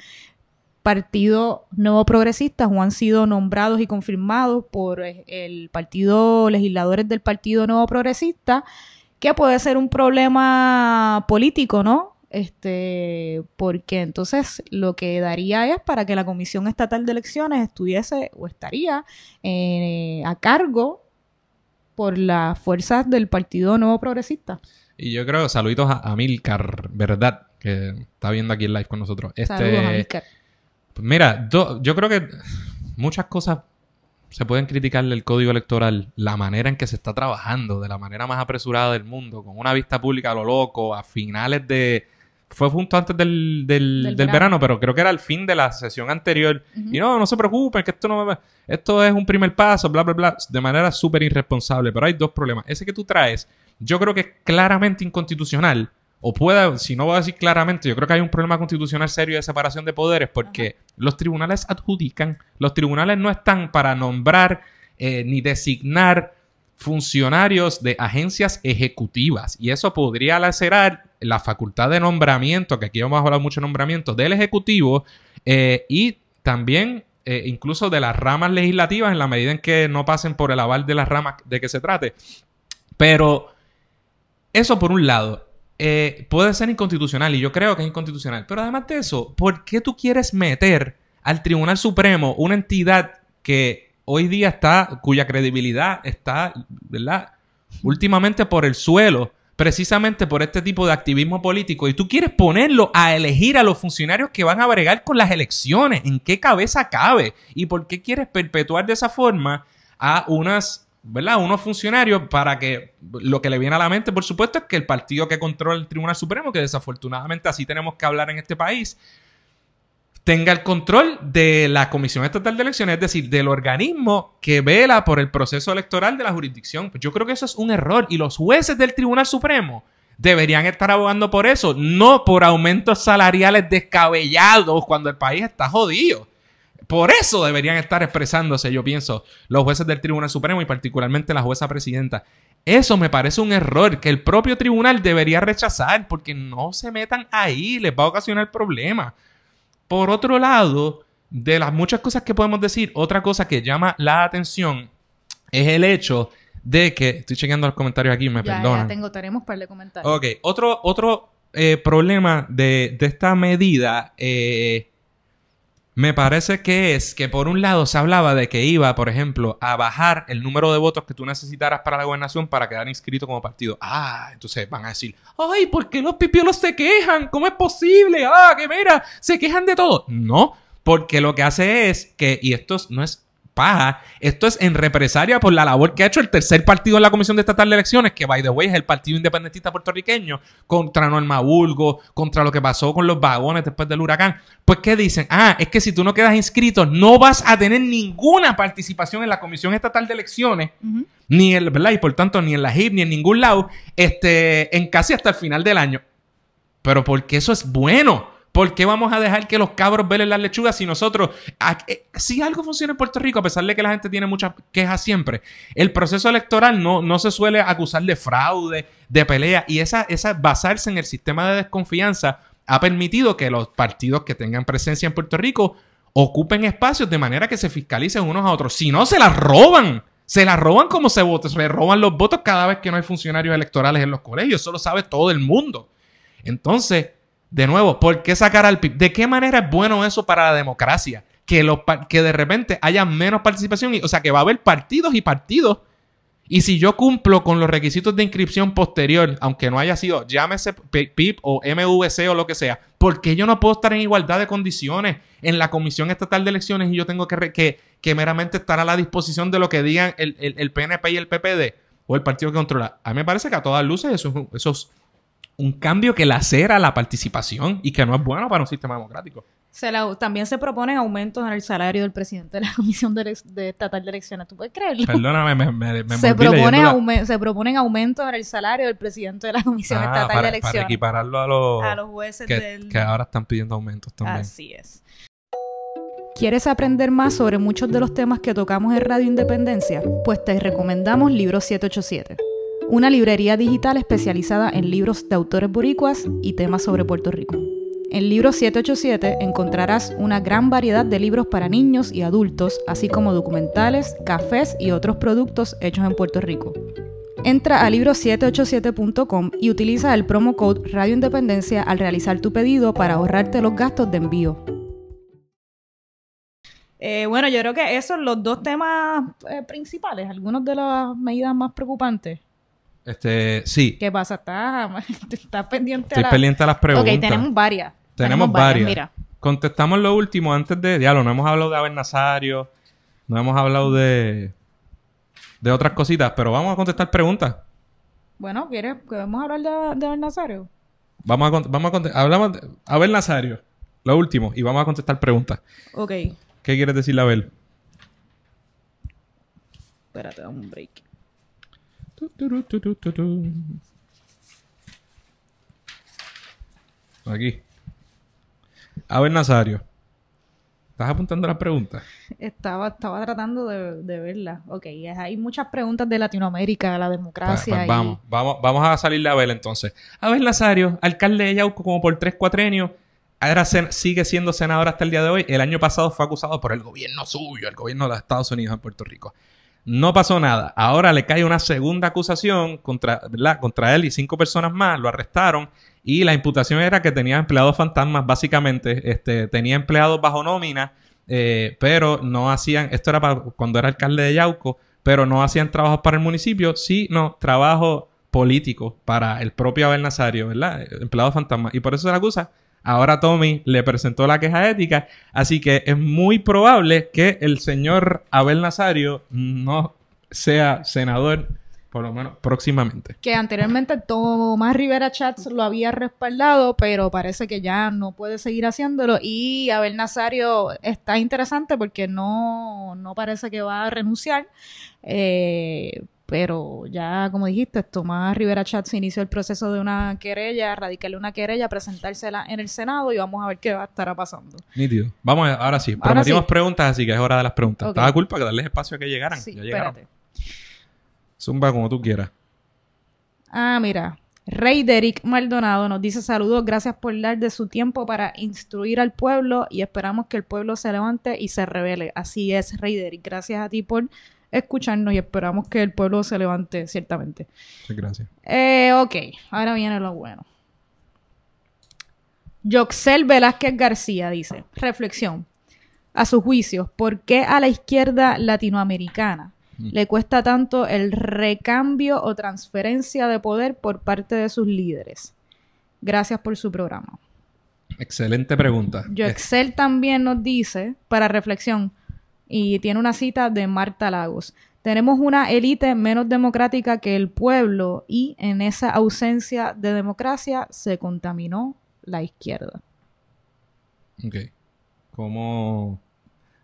Partido Nuevo Progresista o han sido nombrados y confirmados por el Partido Legisladores del Partido Nuevo Progresista, que puede ser un problema político, ¿no? Este, porque entonces lo que daría es para que la Comisión Estatal de Elecciones estuviese o estaría eh, a cargo por las fuerzas del Partido Nuevo Progresista. Y yo creo, saluditos a Milcar, ¿verdad? Que está viendo aquí el live con nosotros. Este, Saludos a Milcar. pues mira, do- yo creo que muchas cosas se pueden criticar del código electoral, la manera en que se está trabajando, de la manera más apresurada del mundo, con una vista pública a lo loco, a finales de... Fue justo antes del, del, Del del verano. verano, pero creo que era el fin de la sesión anterior. Y no, no se preocupen, que esto no me- Esto es un primer paso, bla, bla, bla, de manera súper irresponsable. Pero hay dos problemas. Ese que tú traes, yo creo que es claramente inconstitucional. O pueda, si no voy a decir claramente, yo creo que hay un problema constitucional serio de separación de poderes porque los tribunales adjudican, los tribunales no están para nombrar eh, ni designar funcionarios de agencias ejecutivas. Y eso podría lacerar la facultad de nombramiento, que aquí hemos hablado mucho de nombramiento, del Ejecutivo eh, y también eh, incluso de las ramas legislativas en la medida en que no pasen por el aval de las ramas de que se trate. Pero eso por un lado. eh, puede ser inconstitucional y yo creo que es inconstitucional. Pero además de eso, ¿por qué tú quieres meter al Tribunal Supremo una entidad que hoy día está, cuya credibilidad está, ¿verdad? Últimamente por el suelo, precisamente por este tipo de activismo político, y tú quieres ponerlo a elegir a los funcionarios que van a bregar con las elecciones. ¿En qué cabeza cabe? ¿Y por qué quieres perpetuar de esa forma a unas ¿verdad? Unos funcionarios para que lo que le viene a la mente, por supuesto, es que el partido que controla el Tribunal Supremo, que desafortunadamente así tenemos que hablar en este país, tenga el control de la Comisión Estatal de Elecciones, es decir, del organismo que vela por el proceso electoral de la jurisdicción. Pues yo creo que eso es un error y los jueces del Tribunal Supremo deberían estar abogando por eso, no por aumentos salariales descabellados cuando el país está jodido. Por eso deberían estar expresándose, yo pienso, los jueces del Tribunal Supremo y particularmente la jueza presidenta. Eso me parece un error que el propio tribunal debería rechazar porque no se metan ahí, les va a ocasionar problemas. Por otro lado, de las muchas cosas que podemos decir, otra cosa que llama la atención es el hecho de que, estoy chequeando los comentarios aquí, me Ya, perdonan. ya tengo, tenemos par de comentarios. Ok, otro, otro eh, problema de, de esta medida eh, me parece que es que por un lado se hablaba de que iba, por ejemplo, a bajar el número de votos que tú necesitaras para la gobernación para quedar inscrito como partido. Ah, entonces van a decir, ay, ¿por qué los pipiolos se quejan? ¿Cómo es posible? Ah, que mira, se quejan de todo. No, porque lo que hace es que, y esto es- no es paja, esto es en represalia por la labor que ha hecho el tercer partido en la Comisión de Estatal de Elecciones, que by the way es el Partido Independentista Puertorriqueño, contra Norma Bulgo, contra lo que pasó con los vagones después del huracán. Pues, ¿qué dicen? Ah, es que si tú no quedas inscrito, no vas a tener ninguna participación en la Comisión Estatal de Elecciones, ni el, ¿verdad? Y por tanto, ni en la HIP, ni en ningún lado, este, en casi hasta el final del año. Pero porque eso es bueno. ¿Por qué vamos a dejar que los cabros velen las lechugas si nosotros... eh, si algo funciona en Puerto Rico, a pesar de que la gente tiene muchas quejas siempre, el proceso electoral no, no se suele acusar de fraude, de pelea, y esa, esa basarse en el sistema de desconfianza ha permitido que los partidos que tengan presencia en Puerto Rico ocupen espacios de manera que se fiscalicen unos a otros. Si no, se las roban. Se las roban como se votos. Se roban los votos cada vez que no hay funcionarios electorales en los colegios. Eso lo sabe todo el mundo. Entonces, de nuevo, ¿por qué sacar al PIB? ¿De qué manera es bueno eso para la democracia? Que, los, que de repente haya menos participación. Y, o sea, que va a haber partidos y partidos. Y si yo cumplo con los requisitos de inscripción posterior, aunque no haya sido, llámese PIB o MVC o lo que sea, ¿por qué yo no puedo estar en igualdad de condiciones en la Comisión Estatal de Elecciones y yo tengo que, que, meramente estar a la disposición de lo que digan el, el- PNP y el PPD o el partido que controla? A mí me parece que a todas luces eso eso es un cambio que lacera la participación y que no es bueno para un sistema democrático. Se la- también se proponen aumentos en el salario del presidente de la Comisión de, de Estatal de Elecciones. ¿Tú puedes creerlo? Perdóname, me, me, me se, propone la- se proponen aumentos en el salario del presidente de la Comisión Ah, Estatal para, de para Elecciones. equipararlo a los, a los jueces que, del... que ahora están pidiendo aumentos también. Así es. ¿Quieres aprender más sobre muchos de los temas que tocamos en Radio Independencia? Pues te recomendamos Libro 787, una librería digital especializada en libros de autores boricuas y temas sobre Puerto Rico. En Libro 787 encontrarás una gran variedad de libros para niños y adultos, así como documentales, cafés y otros productos hechos en Puerto Rico. Entra a libro787.com y utiliza el promo code Radio Independencia al realizar tu pedido para ahorrarte los gastos de envío. Eh, bueno, yo creo que esos son los dos temas eh, principales, algunas de las medidas más preocupantes. Este, sí. ¿Qué pasa? ¿Estás, estás pendiente Estoy a la... pendiente a las preguntas. Ok, tenemos varias. Tenemos varias. Mira, Contestamos lo último antes de... Diablo, no hemos hablado de Abel Nazario. No hemos hablado de... De otras cositas. Pero vamos a contestar preguntas. bueno, ¿quieres? ¿Podemos hablar de, de Abel Nazario? Vamos a, vamos a contestar... Hablamos de Abel Nazario. Lo último. Y vamos a contestar preguntas. Ok, ¿Qué quieres decirle, Abel? espérate, dame un break. Aquí. Abel Nazario. ¿Estás apuntando las preguntas? Estaba, estaba tratando de, de verla. Ok, hay muchas preguntas de Latinoamérica, la democracia. Pues, pues y- vamos, vamos, vamos a salirle a Abel entonces. Abel Nazario, alcalde de Yauco como por tres cuatrenios, ahora sigue siendo senador hasta el día de hoy. El año pasado fue acusado por el gobierno suyo, el gobierno de los Estados Unidos en Puerto Rico. No pasó nada. Ahora le cae una segunda acusación contra, ¿verdad? contra él y cinco personas más. Lo arrestaron y la imputación era que tenía empleados fantasmas, básicamente. Este, tenía empleados bajo nómina, eh, pero no hacían, esto era para cuando era alcalde de Yauco, pero no hacían trabajos para el municipio, sino trabajo político para el propio Abel Nazario, ¿verdad? Eh, Empleado fantasma. Y por eso se la acusa. Ahora Tommy le presentó la queja ética, así que es muy probable que el señor Abel Nazario no sea senador, por lo menos próximamente. Que anteriormente Tomás Rivera Chats lo había respaldado, pero parece que ya no puede seguir haciéndolo. Y Abel Nazario está interesante porque no, no parece que va a renunciar. Eh, pero ya, como dijiste, Tomás Rivera Chats inició el proceso de una querella, radicarle una querella, presentársela en el Senado y vamos a ver qué va a estar pasando. Nítido. Vamos, a- ahora sí. Ahora Prometimos sí. preguntas, así que es hora de las preguntas. Ok. Estaba culpa que darles espacio a que llegaran. Sí, Ya llegaron. espérate. Zumba como tú quieras. Ah, mira. Rey Derek Maldonado nos dice saludos, gracias por dar de su tiempo para instruir al pueblo y esperamos que el pueblo se levante y se revele. Así es, Rey Derek. Gracias a ti por escucharnos y esperamos que el pueblo se levante, ciertamente. Muchas gracias. Eh, ok, ahora viene lo bueno. Yoxel Velázquez García dice, reflexión. A su juicio, ¿por qué a la izquierda latinoamericana le cuesta tanto el recambio o transferencia de poder por parte de sus líderes? Gracias por su programa. Excelente pregunta. Yoxel también nos dice, para reflexión, y tiene una cita de Marta Lagos. Tenemos una élite menos democrática que el pueblo y en esa ausencia de democracia se contaminó la izquierda. Ok. ¿Cómo...?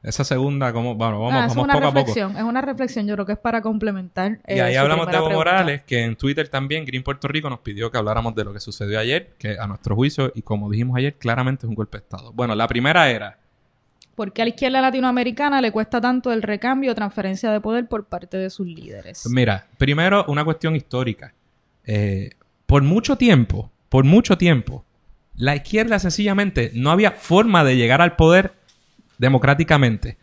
Esa segunda, ¿cómo...? Bueno, vamos, Ah, es vamos una poco a poco. reflexión, es una reflexión, yo creo que es para complementar. Y eh, ahí su hablamos de Evo. Morales, que en Twitter también, Green Puerto Rico nos pidió que habláramos de lo que sucedió ayer, que a nuestro juicio, y como dijimos ayer, claramente es un golpe de Estado. Bueno, la primera era, ¿Por qué a la izquierda latinoamericana le cuesta tanto el recambio o transferencia de poder por parte de sus líderes? mira, primero una cuestión histórica. Eh, por mucho tiempo, por mucho tiempo, la izquierda sencillamente no había forma de llegar al poder democráticamente.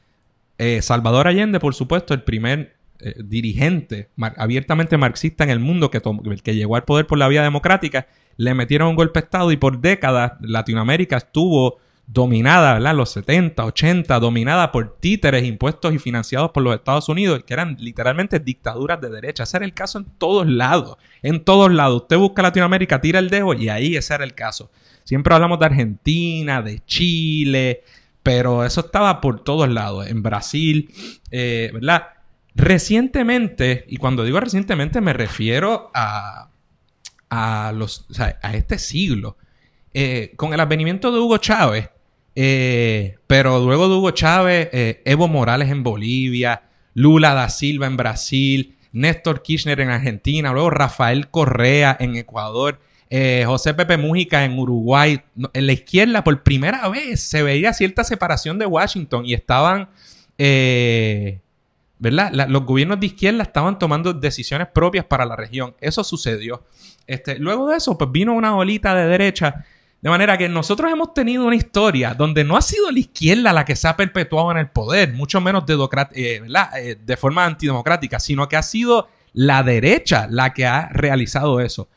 Eh, Salvador Allende, por supuesto, el primer eh, dirigente abiertamente marxista en el mundo que, que llegó al poder por la vía democrática, le metieron un golpe de Estado y por décadas Latinoamérica estuvo dominada, ¿verdad? Los 70, 80, dominada por títeres impuestos y financiados por los Estados Unidos, que eran literalmente dictaduras de derecha. Ese era el caso en todos lados, en todos lados. Usted busca Latinoamérica, tira el dedo y ahí ese era el caso. Siempre hablamos de Argentina, de Chile, pero eso estaba por todos lados. En Brasil, eh, ¿verdad? Recientemente, y cuando digo recientemente me refiero a, a, los, a este siglo, eh, con el advenimiento de Hugo Chávez, eh, pero luego de Hugo Chávez, eh, Evo Morales en Bolivia, Lula da Silva en Brasil, Néstor Kirchner en Argentina, luego Rafael Correa en Ecuador, eh, José Pepe Mújica en Uruguay. En la izquierda, por primera vez, se veía cierta separación de Washington y estaban, ¿verdad? Los gobiernos de izquierda estaban tomando decisiones propias para la región. Eso sucedió. Este, luego de eso, pues vino una olita de derecha De manera que nosotros hemos tenido una historia donde no ha sido la izquierda la que se ha perpetuado en el poder, mucho menos de, eh, eh, de forma antidemocrática, sino que ha sido la derecha la que ha realizado eso.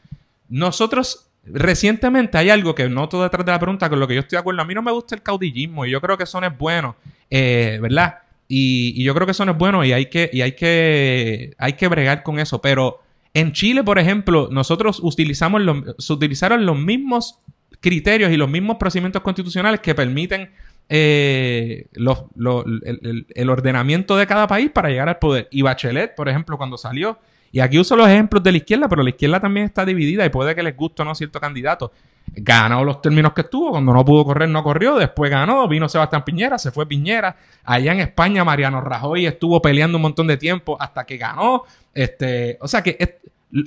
Nosotros recientemente hay algo que noto detrás de la pregunta con lo que yo estoy de acuerdo. A mí no me gusta el caudillismo y yo creo que eso no es bueno, eh, ¿verdad? Y, yo creo que eso no es bueno y hay que, y hay que, hay que bregar con eso. Pero en Chile, por ejemplo, nosotros utilizamos se utilizaron los mismos criterios y los mismos procedimientos constitucionales que permiten eh, el, ordenamiento de cada país para llegar al poder. Y Bachelet, por ejemplo, cuando salió, y aquí uso los ejemplos de la izquierda, pero la izquierda también está dividida y puede que les guste o no cierto candidato. Ganó los términos que estuvo, cuando no pudo correr, no corrió, después ganó, vino Sebastián Piñera, se fue Piñera. Allá en España, Mariano Rajoy estuvo peleando un montón de tiempo hasta que ganó. Este, o sea que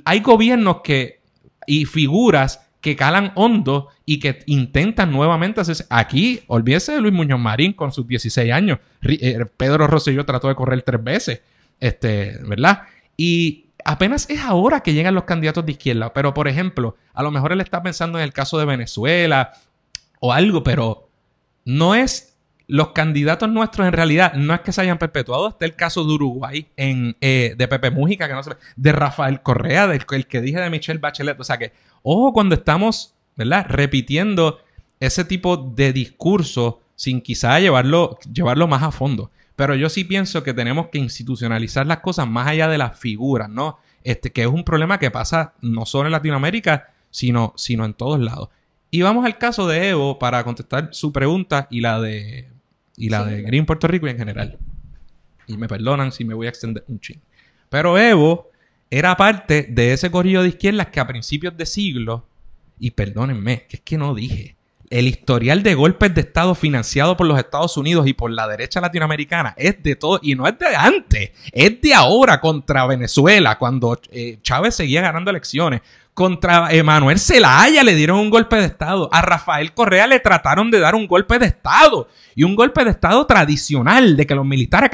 hay gobiernos que y figuras que calan hondo y que intentan nuevamente hacerse. Aquí, olvídese de Luis Muñoz Marín con sus 16 años. Eh, Pedro Rosselló trató de correr tres veces, este, ¿verdad? Y apenas es ahora que llegan los candidatos de izquierda. Pero, por ejemplo, a lo mejor él está pensando en el caso de Venezuela o algo, pero no es. Los candidatos nuestros en realidad no es que se hayan perpetuado. Está el caso de Uruguay, en, eh, de Pepe Mújica, que no se, de Rafael Correa, del el que dije de Michelle Bachelet. O sea que Ojo cuando estamos, ¿verdad? Repitiendo ese tipo de discurso sin quizá llevarlo, llevarlo más a fondo. Pero yo sí pienso que tenemos que institucionalizar las cosas más allá de las figuras, ¿no? Este, que es un problema que pasa no solo en Latinoamérica, sino, sino en todos lados. Y vamos al caso de Evo para contestar su pregunta y la de, y la de Green Puerto Rico y en general. Y me perdonan si me voy a extender un ching. Pero Evo era parte de ese corrillo de izquierdas que a principios de siglo, y perdónenme, que es que no dije, el historial de golpes de Estado financiado por los Estados Unidos y por la derecha latinoamericana es de todo, y no es de antes, es de ahora contra Venezuela, cuando eh, Chávez seguía ganando elecciones. Contra Emanuel Zelaya le dieron un golpe de Estado. A Rafael Correa le trataron de dar un golpe de Estado. Y un golpe de Estado tradicional, de que los militares,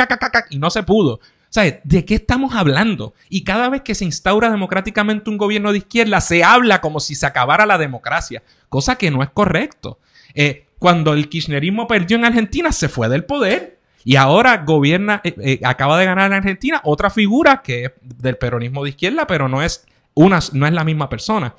y no se pudo. ¿Sabes? ¿De qué estamos hablando? Y cada vez que se instaura democráticamente un gobierno de izquierda, se habla como si se acabara la democracia, cosa que no es correcto. Eh, cuando el kirchnerismo perdió en Argentina, se fue del poder. Y ahora gobierna, eh, eh, acaba de ganar en Argentina otra figura que es del peronismo de izquierda, pero no es, una, no es la misma persona.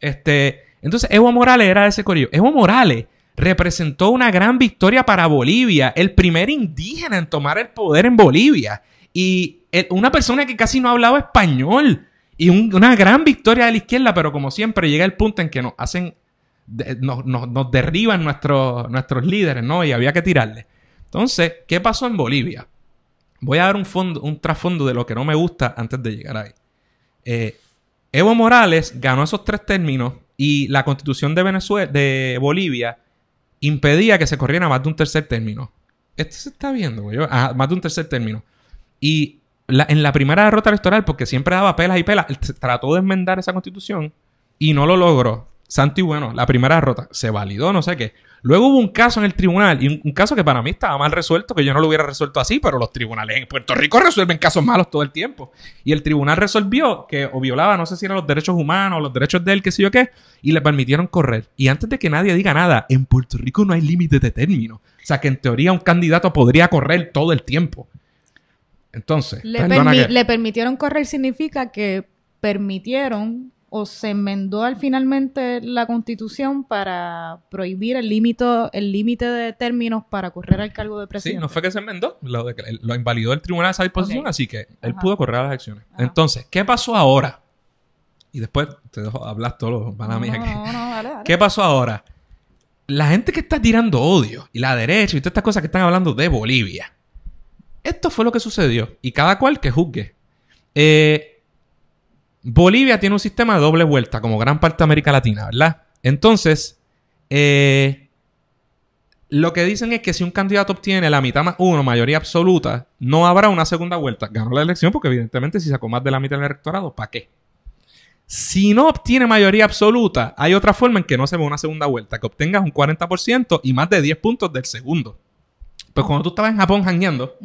Este, entonces, Evo Morales era de ese corillo. Evo Morales representó una gran victoria para Bolivia, el primer indígena en tomar el poder en Bolivia. Y una persona que casi no hablaba español. Y una gran victoria de la izquierda, pero como siempre llega el punto en que nos hacen, nos, derriban nuestros, nuestros líderes, ¿no? Y había que tirarle. Entonces, ¿qué pasó en Bolivia? Voy a dar un, fondo, un trasfondo de lo que no me gusta antes de llegar ahí. Eh, Evo Morales ganó esos tres términos y la constitución de Venezuela, de Bolivia, impedía que se corriera más de un tercer término. Esto se está viendo, güey. más de un tercer término. Y en la primera derrota electoral, porque siempre daba pelas y pelas, trató de enmendar esa constitución y no lo logró. Santi, bueno, la primera derrota se validó, no sé qué. Luego hubo un caso en el tribunal, y un, caso que para mí estaba mal resuelto, que yo no lo hubiera resuelto así, pero los tribunales en Puerto Rico resuelven casos malos todo el tiempo. Y el tribunal resolvió que o violaba, no sé si eran los derechos humanos, los derechos de él, qué sé yo qué, y le permitieron correr. Y antes de que nadie diga nada, en Puerto Rico no hay límite de término. O sea, que en teoría un candidato podría correr todo el tiempo. Entonces, le, permitieron correr significa que permitieron o se enmendó al finalmente la constitución para prohibir el límite el límite de términos para correr al cargo de presidente. Sí, no fue que se enmendó, lo, lo invalidó el tribunal a esa disposición, así que él pudo correr a las elecciones. Entonces, ¿qué pasó ahora? Y después te dejo hablar todo lo van a mí aquí. ¿Qué pasó ahora? La gente que está tirando odio y la derecha y todas estas cosas que están hablando de Bolivia esto fue lo que sucedió. Y cada cual que juzgue. Eh, Bolivia tiene un sistema de doble vuelta, como gran parte de América Latina, ¿verdad? Entonces, eh, lo que dicen es que si un candidato obtiene la mitad más uno, mayoría absoluta, no habrá una segunda vuelta. Ganó la elección porque evidentemente si sacó más de la mitad del electorado, ¿para qué? Si no obtiene mayoría absoluta, hay otra forma en que no se ve una segunda vuelta, que obtengas un 40% y más de 10 puntos del segundo. Pues cuando tú estabas en Japón jangueando,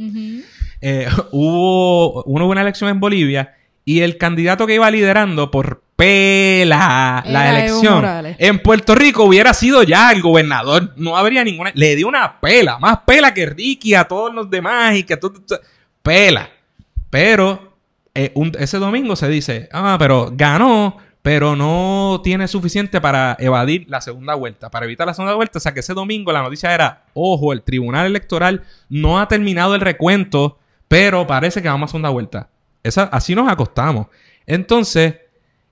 eh, hubo, una elección en Bolivia y el candidato que iba liderando por pela la Era elección. En Puerto Rico hubiera sido ya el gobernador. No habría ninguna. Le dio una pela. Más pela que Ricky a todos los demás y que todo. todo- Pela. Pero eh, un- ese domingo se dice: Ah, pero ganó. Pero no tiene suficiente para evadir la segunda vuelta, para evitar la segunda vuelta. O sea que ese domingo la noticia era, ojo, el Tribunal Electoral no ha terminado el recuento, pero parece que vamos a segunda vuelta. Esa, así nos acostamos. Entonces,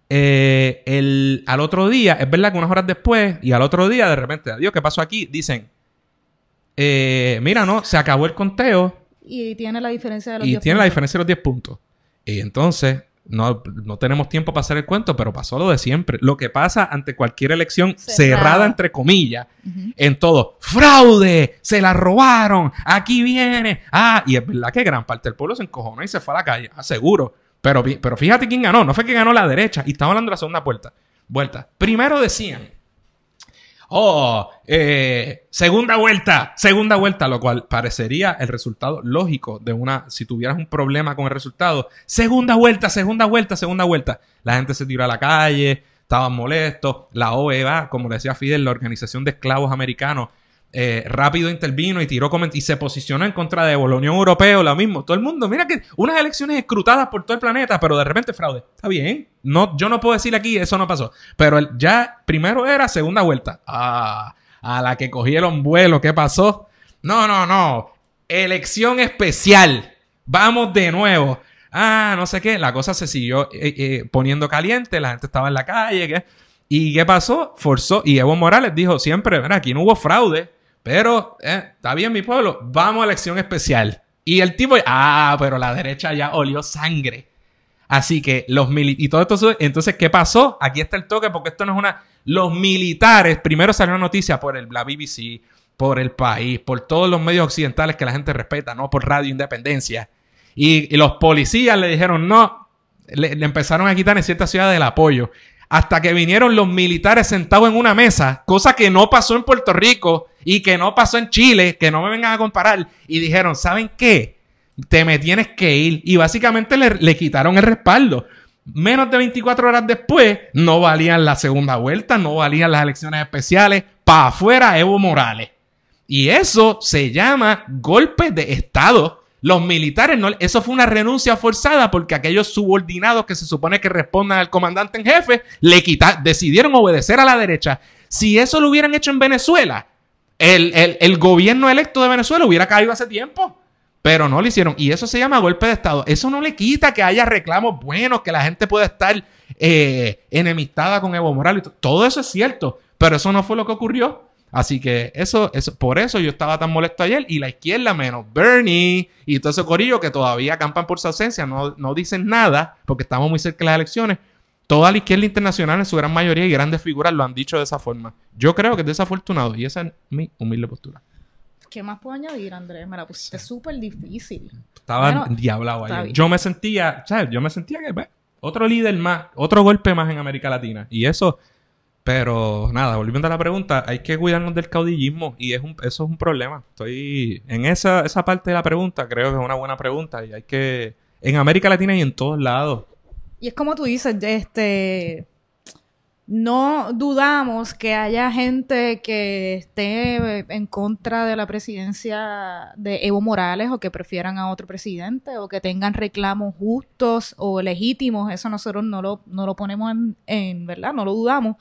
eh, el, al otro día, es verdad que unas horas después, y al otro día, de repente, adiós, ¿qué pasó aquí? Dicen, eh, mira, no, se acabó el conteo Y tiene la diferencia de los y 10 tiene la diferencia de los 10 puntos. Y entonces, no, no tenemos tiempo para hacer el cuento, pero pasó lo de siempre. Lo que pasa ante cualquier elección cerrada, Cerrada. entre comillas, en todo. ¡Fraude! ¡Se la robaron! ¡Aquí viene! Ah, y es verdad que gran parte del pueblo se encojonó y se fue a la calle, ah, seguro. Pero, pero fíjate quién ganó. No fue que ganó la derecha. Y estamos hablando de la segunda vuelta. Vuelta. Primero decían. Oh, eh, segunda vuelta, segunda vuelta, lo cual parecería el resultado lógico de una, si tuvieras un problema con el resultado, segunda vuelta, segunda vuelta, segunda vuelta. La gente se tiró a la calle, estaban molestos, la OEA, como decía Fidel, la Organización de Esclavos Americanos, eh, rápido intervino y tiró y se posicionó en contra de la Unión Europea, lo mismo. Todo el mundo, mira que unas elecciones escrutadas por todo el planeta, pero de repente fraude. Está bien. No, yo no puedo decir aquí, eso no pasó. Pero el- ya primero era segunda vuelta. Ah, a la que cogieron vuelo, ¿qué pasó? No, no, no. Elección especial. Vamos de nuevo. Ah, no sé qué. La cosa se siguió eh, eh, poniendo caliente. La gente estaba en la calle. ¿qué? ¿Y qué pasó? Forzó. Y Evo Morales dijo siempre, mira, aquí no hubo fraude. Pero, eh, está bien mi pueblo. Vamos a elección especial. Y el tipo, ah, pero la derecha ya olió sangre. Así que los militares. Y todo esto. Entonces, ¿qué pasó? Aquí está el toque, porque esto no es una. Los militares. Primero salió una noticia por el, la BBC, por el país, por todos los medios occidentales que la gente respeta, no por Radio Independencia. Y, y los policías le dijeron no. Le, le empezaron a quitar en ciertas ciudades el apoyo. Hasta que vinieron los militares sentados en una mesa, cosa que no pasó en Puerto Rico y que no pasó en Chile, que no me vengan a comparar. Y dijeron, ¿saben qué? te me tienes que ir. Y básicamente le, le quitaron el respaldo. Menos de 24 horas después, no valían la segunda vuelta, no valían las elecciones especiales. Para afuera, Evo Morales. Y eso se llama golpe de Estado. Los militares, no, eso fue una renuncia forzada porque aquellos subordinados que se supone que respondan al comandante en jefe, le quita, decidieron obedecer a la derecha. Si eso lo hubieran hecho en Venezuela, el, el- gobierno electo de Venezuela hubiera caído hace tiempo. Pero no lo hicieron. Y eso se llama golpe de Estado. Eso no le quita que haya reclamos buenos, que la gente pueda estar eh, enemistada con Evo Morales. Todo eso es cierto. Pero eso no fue lo que ocurrió. Así que eso, eso, por eso yo estaba tan molesto ayer. Y la izquierda, menos Bernie y todo ese corillo que todavía acampan por su ausencia, no, no dicen nada porque estamos muy cerca de las elecciones. Toda la izquierda internacional, en su gran mayoría y grandes figuras, lo han dicho de esa forma. Yo creo que es desafortunado y esa es mi humilde postura. ¿Qué más puedo añadir, Andrés? Me la pusiste súper difícil. Estaba Bueno, diablado ayer. Yo me sentía, ¿sabes? Yo me sentía que, pues, otro líder más, otro golpe más en América Latina. Y eso, pero nada, volviendo a la pregunta, hay que cuidarnos del caudillismo y es un, eso es un problema. Estoy en esa, esa parte de la pregunta, creo que es una buena pregunta y hay que, en América Latina y en todos lados. Y es como tú dices, este no dudamos que haya gente que esté en contra de la presidencia de Evo Morales o que prefieran a otro presidente o que tengan reclamos justos o legítimos. Eso nosotros no lo, no lo ponemos en, en, ¿verdad? No lo dudamos.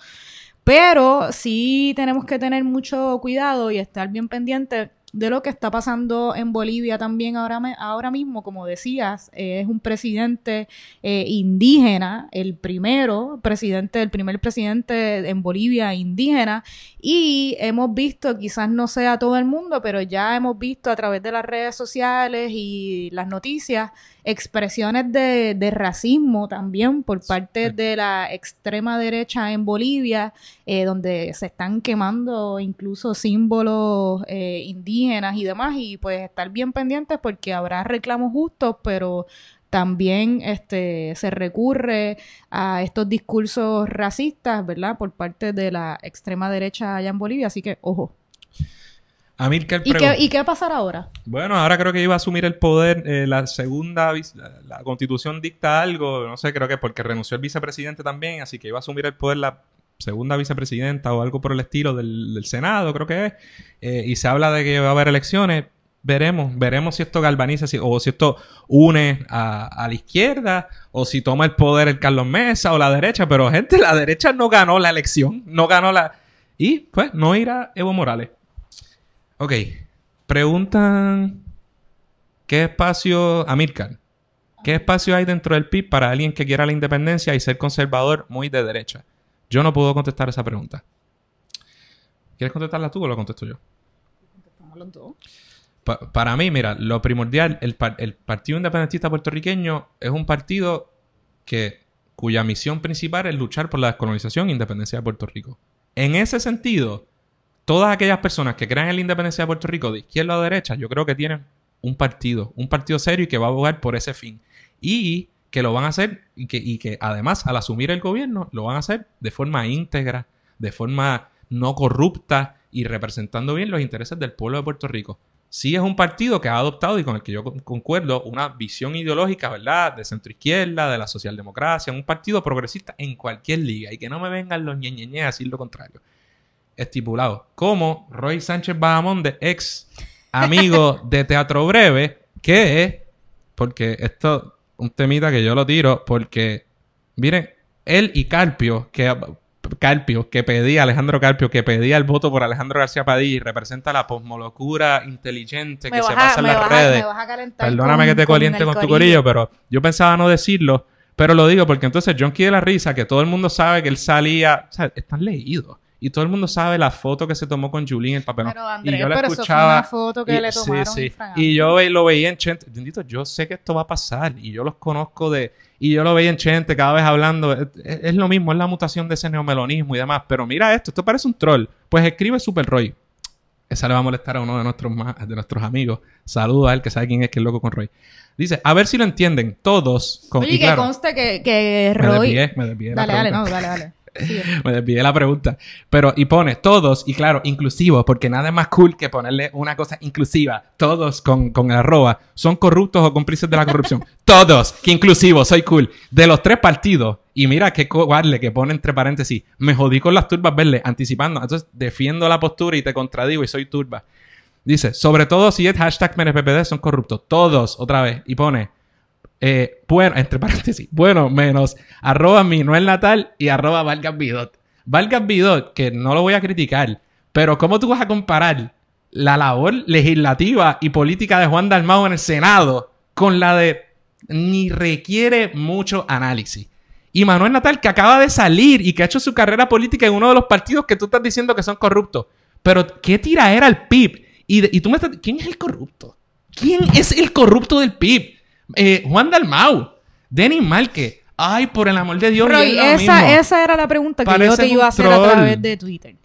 Pero sí tenemos que tener mucho cuidado y estar bien pendiente de lo que está pasando en Bolivia también ahora, ahora mismo, como decías, eh, es un presidente eh, indígena, el primero presidente, el primer presidente en Bolivia indígena, y hemos visto, quizás no sea todo el mundo, pero ya hemos visto a través de las redes sociales y las noticias expresiones de, de racismo también por parte de la extrema derecha en Bolivia, eh, donde se están quemando incluso símbolos eh, y demás, y pues estar bien pendientes porque habrá reclamos justos, pero también este se recurre a estos discursos racistas, ¿verdad? Por parte de la extrema derecha allá en Bolivia, así que ojo. Amílcar ¿Y qué, ¿Y qué pasará ahora? Bueno, ahora creo que iba a asumir el poder. eh, la segunda, la constitución dicta algo, no sé, creo que porque renunció el vicepresidente también, así que iba a asumir el poder la segunda vicepresidenta o algo por el estilo del, Senado, creo que es. Eh, y se habla de que va a haber elecciones. Veremos, veremos si esto galvaniza o si esto une a, la izquierda o si toma el poder el Carlos Mesa o la derecha. Pero, gente, la derecha no ganó la elección, no ganó la. Y pues no irá Evo Morales. Ok. Preguntan. ¿Qué espacio, Amílcar? ¿Qué espacio hay dentro del PIB para alguien que quiera la independencia y ser conservador muy de derecha? Yo no puedo contestar esa pregunta. ¿Quieres contestarla tú o lo contesto yo? Pa- para mí, mira, lo primordial, el, par- el Partido Independentista Puertorriqueño es un partido que, cuya misión principal es luchar por la descolonización e independencia de Puerto Rico. En ese sentido, todas aquellas personas que crean en la independencia de Puerto Rico, de izquierda o derecha, yo creo que tienen un partido, un partido serio y que va a abogar por ese fin. Y que lo van a hacer y que, y que además al asumir el gobierno lo van a hacer de forma íntegra, de forma no corrupta y representando bien los intereses del pueblo de Puerto Rico. Sí es un partido que ha adoptado y con el que yo con- concuerdo una visión ideológica, ¿verdad? De centro izquierda, de la socialdemocracia, un partido progresista en cualquier liga y que no me vengan los ñeñeñe a decir lo contrario. Estipulado. Como Roy Sánchez Bahamonde, ex amigo de Teatro Breve, que es, porque esto, un temita que yo lo tiro, porque, miren, él y Carpio, que Carpio, que pedía, Alejandro Carpio, que pedía el voto por Alejandro García Padilla y representa la posmolocura inteligente que se pasa en las redes. Perdóname que te caliente con, tu corillo, pero yo pensaba no decirlo, pero lo digo porque entonces John de la risa, que todo el mundo sabe que él salía, o sea, están leídos. Y todo el mundo sabe la foto que se tomó con Julie en el papelón. Pero Andrés, y yo la pero eso fue escuchaba. una foto que y- le sí, tomaron sí. Fragante. Y yo lo veía en Chente. Bendito, yo sé que esto va a pasar. Y yo los conozco de. Y yo lo veía en Chente cada vez hablando. Es, lo mismo, es la mutación de ese neomelonismo y demás. Pero mira esto, esto parece un troll. Pues escribe Super Roy. Esa le va a molestar a uno de nuestros, de nuestros amigos. Saluda a él que sabe quién es que es loco con Roy. Dice, a ver si lo entienden. Todos. Con, Oye, y que claro, conste que, que me Roy... desvié, me desvié de la Dale, dale, no, dale, dale. Me desvié la pregunta. Pero, y pone todos, y claro, inclusivos, porque nada es más cool que ponerle una cosa inclusiva. Todos con, con el arroba son corruptos o cómplices de la corrupción. todos, que inclusivo, soy cool. De los tres partidos, y mira qué cobarde que pone entre paréntesis, me jodí con las turbas verdes, anticipando. Entonces, defiendo la postura y te contradigo y soy turba. Dice, sobre todo si es hashtag MNPPD son corruptos. Todos, otra vez. Y pone, eh, bueno, entre paréntesis, bueno, menos arroba Minuel Natal y arroba Vargas Bidot. Vargas Bidot, que no lo voy a criticar, pero ¿cómo tú vas a comparar la labor legislativa y política de Juan Dalmau en el Senado con la de ni requiere mucho análisis? Y Manuel Natal, que acaba de salir y que ha hecho su carrera política en uno de los partidos que tú estás diciendo que son corruptos. Pero, ¿qué tira era el PIB? Y, y tú me estás... ¿Quién es el corrupto? ¿Quién es el corrupto del PIB? Eh, Juan Dalmau, Denis Márquez. Ay, por el amor de Dios. Roy, esa, mismo. esa era la pregunta que yo te iba a hacer a través de Twitter.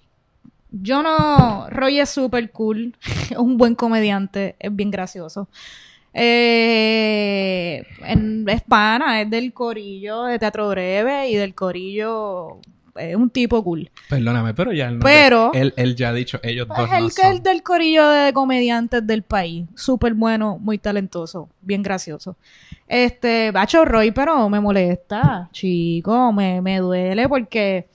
Yo no... Roy es súper cool. Es un buen comediante. Es bien gracioso. Eh, en, es pana, es del corillo de Teatro Breve y del corillo... Es un tipo cool. Perdóname, pero ya él no Pero- él, él ya ha dicho, ellos Es dos no el, son. el del corillo de comediantes del país. Súper bueno, muy talentoso, bien gracioso. Este, bacho Roy, pero me molesta, chico, me, me duele porque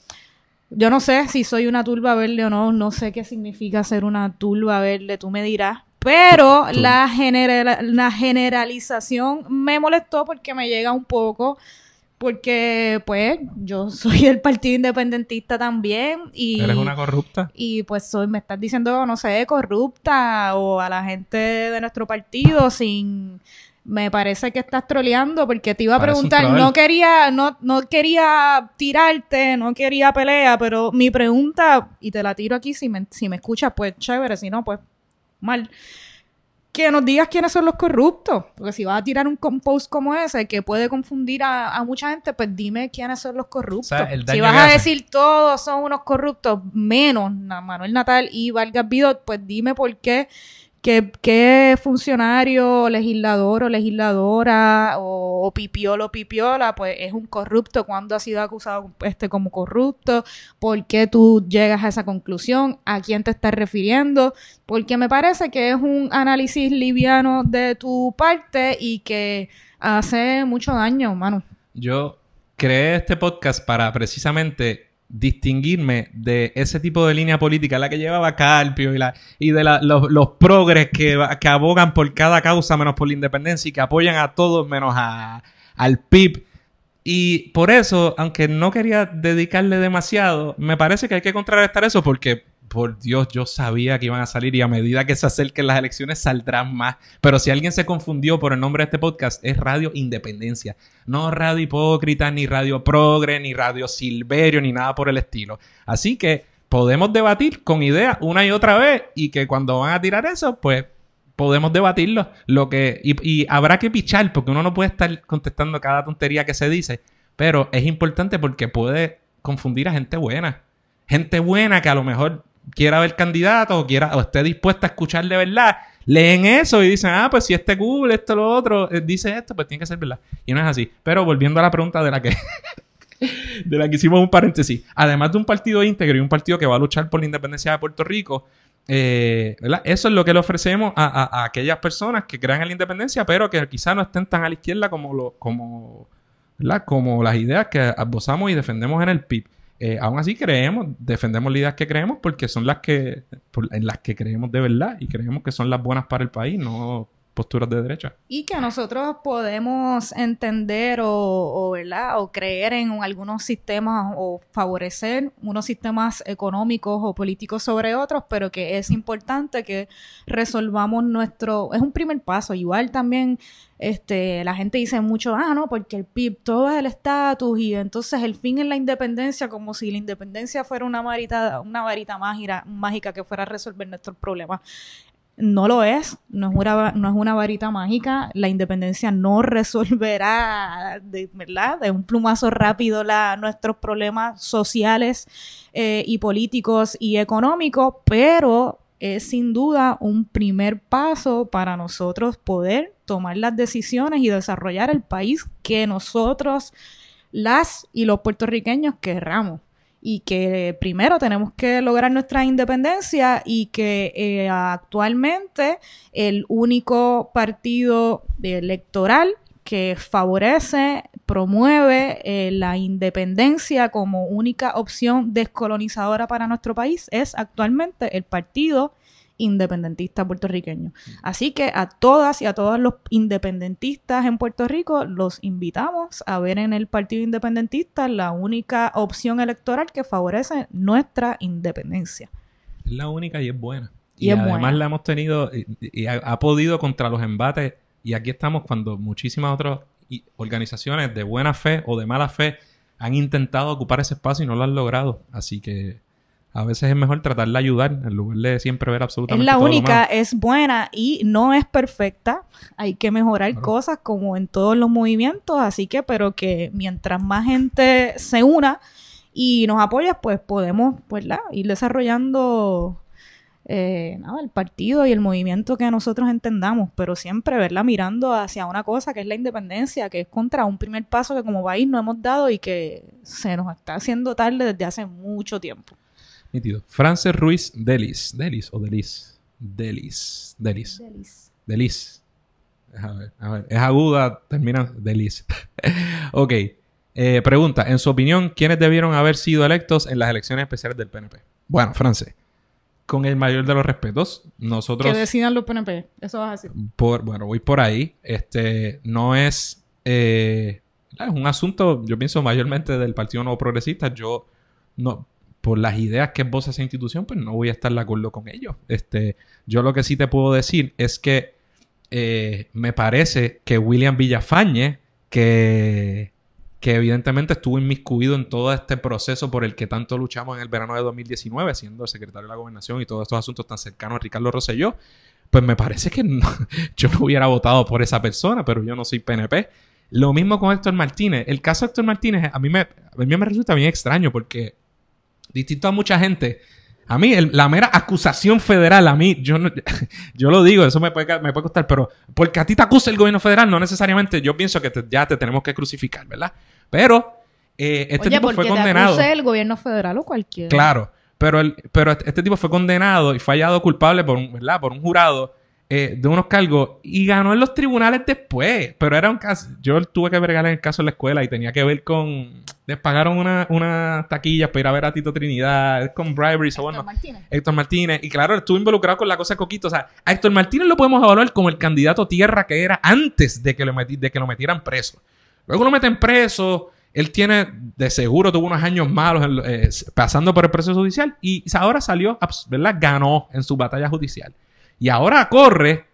yo no sé si soy una turba verde o no, no sé qué significa ser una turba verde, tú me dirás. Pero la, genera- la generalización me molestó porque me llega un poco, porque pues yo soy del Partido Independentista también y... Eres una corrupta. Y pues soy, me estás diciendo, no sé, corrupta o a la gente de nuestro partido sin... Me parece que estás troleando porque te iba a Parece preguntar, no quería, no, no quería tirarte, no quería pelea, pero mi pregunta, y te la tiro aquí, si me, si me escuchas, pues chévere, si no, pues mal. Que nos digas quiénes son los corruptos. Porque si vas a tirar un com- post como ese que puede confundir a, a mucha gente, pues dime quiénes son los corruptos. O sea, el si vas a decir todos son unos corruptos, menos Manuel Natal y Vargas Bidot, pues dime por qué ¿Qué, qué funcionario, legislador o legisladora o, o pipiolo pipiola pues es un corrupto? ¿Cuándo ha sido acusado este como corrupto? ¿Por qué tú llegas a esa conclusión? ¿A quién te estás refiriendo? Porque me parece que es un análisis liviano de tu parte y que hace mucho daño, mano. Yo creé este podcast para precisamente distinguirme de ese tipo de línea política, la que llevaba Carpio y, la, y de la- los, progres que, que abogan por cada causa menos por la independencia y que apoyan a todos menos a, al PIB. Y por eso, aunque no quería dedicarle demasiado, me parece que hay que contrarrestar eso porque, por Dios, yo sabía que iban a salir y a medida que se acerquen las elecciones saldrán más. Pero si alguien se confundió por el nombre de este podcast, es Radio Independencia. No Radio Hipócrita, ni Radio Progre, ni Radio Silverio, ni nada por el estilo. Así que podemos debatir con ideas una y otra vez y que cuando van a tirar eso, pues podemos debatirlo. Lo que, y, y habrá que pichar, porque uno no puede estar contestando cada tontería que se dice. Pero es importante porque puede confundir a gente buena. Gente buena que a lo mejor quiera ver candidatos o quiera o esté dispuesta a escuchar de verdad. Leen eso y dicen, ah, pues si este cool, esto, lo otro, eh, dice esto, pues tiene que ser verdad. Y no es así. Pero volviendo a la pregunta de la que de la que hicimos un paréntesis. Además de un partido íntegro y un partido que va a luchar por la independencia de Puerto Rico, eh, ¿verdad? Eso es lo que le ofrecemos a, a- aquellas personas que crean en la independencia, pero que quizás no estén tan a la izquierda como, lo, como, ¿verdad? como las ideas que abusamos y defendemos en el PIB. Eh, aún así creemos, defendemos las ideas que creemos porque son las que, por- en las que creemos de verdad y creemos que son las buenas para el país, no posturas de derecha. Y que nosotros podemos entender o, ¿verdad? o creer en algunos sistemas o favorecer unos sistemas económicos o políticos sobre otros, pero que es importante que resolvamos nuestro... Es un primer paso. Igual también este, la gente dice mucho, ah, no, porque el PIB, todo es el estatus y entonces el fin es la independencia, como si la independencia fuera una varita, una varita mágica, mágica que fuera a resolver nuestros problemas. No lo es, no es una, no es una varita mágica, la independencia no resolverá de, ¿verdad? de un plumazo rápido nuestros problemas sociales eh, y políticos y económicos, pero es sin duda un primer paso para nosotros poder tomar las decisiones y desarrollar el país que nosotros, las y los puertorriqueños querramos y que primero tenemos que lograr nuestra independencia y que eh, actualmente el único partido electoral que favorece, promueve eh, la independencia como única opción descolonizadora para nuestro país es actualmente el Partido Independentista Puertorriqueño. Así que a todas y a todos los independentistas en Puerto Rico los invitamos a ver en el Partido Independentista la única opción electoral que favorece nuestra independencia. Es la única y es buena. Y Y, es además buena. la hemos tenido y, y ha, ha podido contra los embates. Y aquí estamos cuando muchísimas otras organizaciones de buena fe o de mala fe han intentado ocupar ese espacio y no lo han logrado. Así que a veces es mejor tratar de ayudar en lugar de siempre ver Es absolutamente la todo lo única, es buena y no es perfecta. Hay que mejorar Claro. cosas como en todos los movimientos, así que, pero que mientras más gente se una y nos apoya, pues podemos, pues, la, ir desarrollando eh, nada, el partido y el movimiento que nosotros entendamos, pero siempre, ¿verdad? Mirando hacia una cosa que es la independencia, que es contra un primer paso que como país no hemos dado y que se nos está haciendo tarde desde hace mucho tiempo. Nítido. Frances Ruiz Delis. Delis o Delis. Delis. Delis. Delis. A ver, a ver. Es aguda, termina Delis. ok. Eh, pregunta. En su opinión, ¿quiénes debieron haber sido electos en las elecciones especiales del PNP? Bueno, France. Con el mayor de los respetos, nosotros... Que decidan los PNP, eso vas a decir. por, bueno, voy por ahí. Este no es. eh, es un asunto, yo pienso mayormente del Partido Nuevo Progresista. Yo no. Por las ideas que esboza esa institución, pues no voy a estar de acuerdo con ellos. Este, yo lo que sí te puedo decir es que eh, me parece que William Villafañe, que, que evidentemente estuvo inmiscuido en todo este proceso por el que tanto luchamos en el verano de 2019, siendo el secretario de la gobernación y todos estos asuntos tan cercanos a Ricardo Rosselló, pues me parece que no- yo no hubiera votado por esa persona, pero yo no soy PNP. Lo mismo con Héctor Martínez. El caso de Héctor Martínez a mí me, a mí me resulta bien extraño porque, distinto a mucha gente, A mí, el- la mera acusación federal, a mí, yo, no- yo lo digo, eso me puede, me puede costar, pero porque a ti te acusa el gobierno federal, no necesariamente yo pienso que te- ya te tenemos que crucificar, ¿verdad? Pero eh, este Oye, tipo porque fue te condenado. acuse el gobierno federal o cualquiera. Claro, pero, el, pero este tipo fue condenado y fue hallado culpable por un, ¿verdad? por un jurado eh, de unos cargos y ganó en los tribunales después. Pero era un caso. Yo tuve que bregar en el caso en la escuela y tenía que ver con. Les pagaron una, una taquilla para ir a ver a Tito Trinidad, con bribery, so bueno. Héctor Martínez. Héctor Martínez. Y claro, estuvo involucrado con la cosa de Coquito. O sea, a Héctor Martínez lo podemos evaluar como el candidato tierra que era antes de que lo, meti- de que lo metieran preso. Luego lo meten preso. Él tiene, de seguro, tuvo unos años malos eh, pasando por el proceso judicial. Y ahora salió, ¿verdad? Ganó en su batalla judicial. Y ahora corre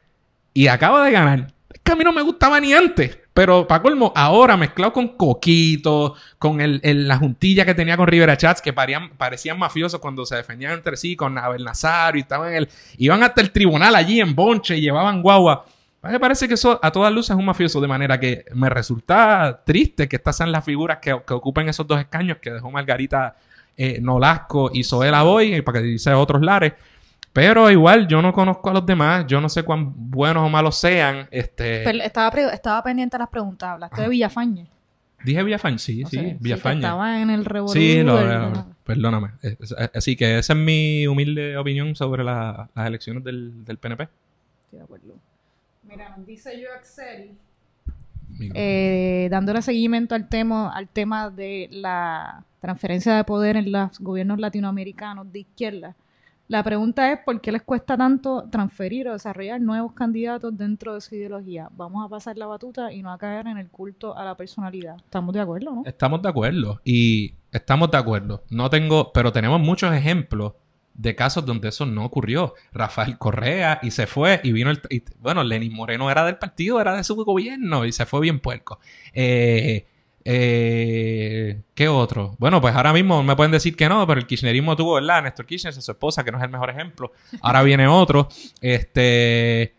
y acaba de ganar. Es que a mí no me gustaba ni antes. Pero, para colmo, ahora mezclado con Coquito, con el, el- la juntilla que tenía con Rivera Chats, que parían- parecían mafiosos cuando se defendían entre sí, con Abel Nazario, y estaban en el, iban hasta el tribunal allí en Bonche y llevaban guagua. Me parece que eso a todas luces es un mafioso, de manera que me resulta triste que estas sean las figuras que, que ocupen esos dos escaños que dejó Margarita eh, Nolasco y Zoela Boy, para que dice otros lares. Pero igual, yo no conozco a los demás, yo no sé cuán buenos o malos sean. Este, Pero estaba, estaba pendiente de las preguntas. Hablaste de Villafañe. Dije Villafañe, sí, sí, que Villafañe. estaba en el revolú. Sí, lo, del- perdóname. Así que esa es mi humilde opinión sobre la- las elecciones del, del PNP. Estoy de acuerdo. Mira, dice yo Axel, eh, dándole seguimiento al tema, al tema de la transferencia de poder en los gobiernos latinoamericanos de izquierda. La pregunta es por qué les cuesta tanto transferir o desarrollar nuevos candidatos dentro de su ideología. Vamos a pasar la batuta y no a caer en el culto a la personalidad. ¿Estamos de acuerdo, no? Estamos de acuerdo. Y estamos de acuerdo. No tengo, pero tenemos muchos ejemplos de casos donde eso no ocurrió. Rafael Correa y se fue y vino el... y- bueno, Lenín Moreno era del partido, era de su gobierno y se fue bien puerco. Eh, eh, ¿Qué otro? Bueno, pues ahora mismo me pueden decir que no, pero el kirchnerismo tuvo, ¿verdad? Néstor Kirchner, su esposa, que no es el mejor ejemplo. Ahora viene otro. Este...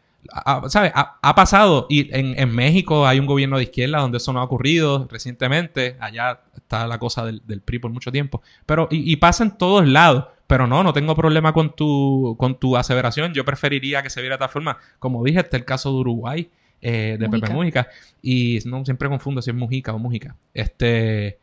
¿Sabes? Ha, ha pasado. Y en, en México hay un gobierno de izquierda donde eso no ha ocurrido recientemente. Allá está la cosa del, del PRI por mucho tiempo. Pero, y, y pasa en todos lados. Pero no, no tengo problema con tu, con tu aseveración. Yo preferiría que se viera de tal forma. Como dije, está el caso de Uruguay, eh, de Pepe Mujica. Mujica. Y no siempre confundo si es Mujica o Mujica. Este.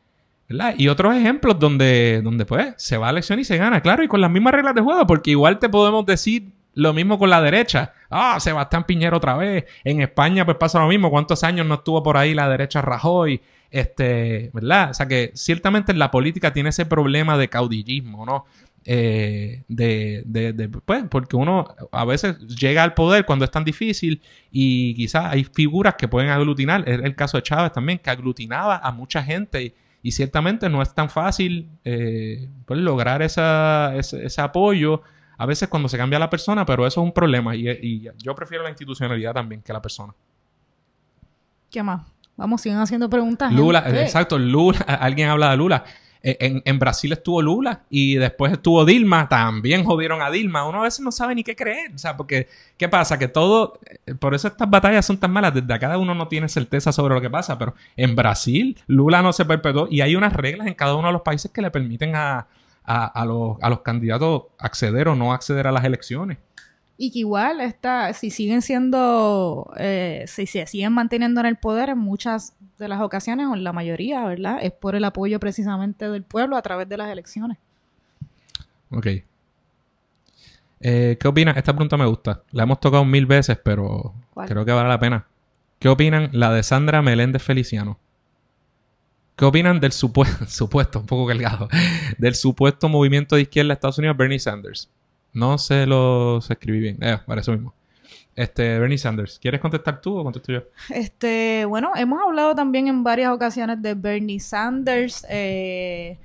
¿verdad? Y otros ejemplos donde, donde pues se va a elección y se gana, claro, y con las mismas reglas de juego, porque igual te podemos decir lo mismo con la derecha. Ah, Sebastián Piñero otra vez. En España pues pasa lo mismo. ¿Cuántos años no estuvo por ahí la derecha Rajoy? Este, ¿verdad? O sea que ciertamente la política tiene ese problema de caudillismo, ¿no? Eh, de, de, de- pues, porque uno a veces llega al poder cuando es tan difícil y quizás hay figuras que pueden aglutinar. Es el caso de Chávez también, que aglutinaba a mucha gente y, ciertamente no es tan fácil eh, pues, lograr esa, ese, ese apoyo a veces cuando se cambia la persona, pero eso es un problema y, y yo prefiero la institucionalidad también que la persona. ¿Qué más? Vamos, siguen haciendo preguntas. Lula, exacto, Lula, alguien habla de Lula. Eh, En, en Brasil estuvo Lula y después estuvo Dilma, también jodieron a Dilma. Uno a veces no sabe ni qué creer, o sea, porque ¿qué pasa? Que todo, eh, por eso estas batallas son tan malas, desde acá uno no tiene certeza sobre lo que pasa, pero en Brasil Lula no se perpetuó y hay unas reglas en cada uno de los países que le permiten a, a- los, a los candidatos acceder o no acceder a las elecciones. Y que igual está, si siguen siendo, eh, si se siguen manteniendo en el poder muchas de las ocasiones, o en la mayoría, ¿verdad? Es por el apoyo precisamente del pueblo a través de las elecciones. Ok. Eh, ¿Qué opinan? Esta pregunta me gusta. La hemos tocado mil veces, pero ¿Cuál? creo que vale la pena. ¿Qué opinan la de Sandra Meléndez Feliciano? ¿Qué opinan del supuesto, supuesto, un poco cargado, del supuesto movimiento de izquierda de Estados Unidos, Bernie Sanders? No se lo se escribí bien. Eh, para eso mismo. Este, Bernie Sanders, ¿quieres contestar tú o contesto yo? Este, bueno, hemos hablado también en varias ocasiones de Bernie Sanders. eh,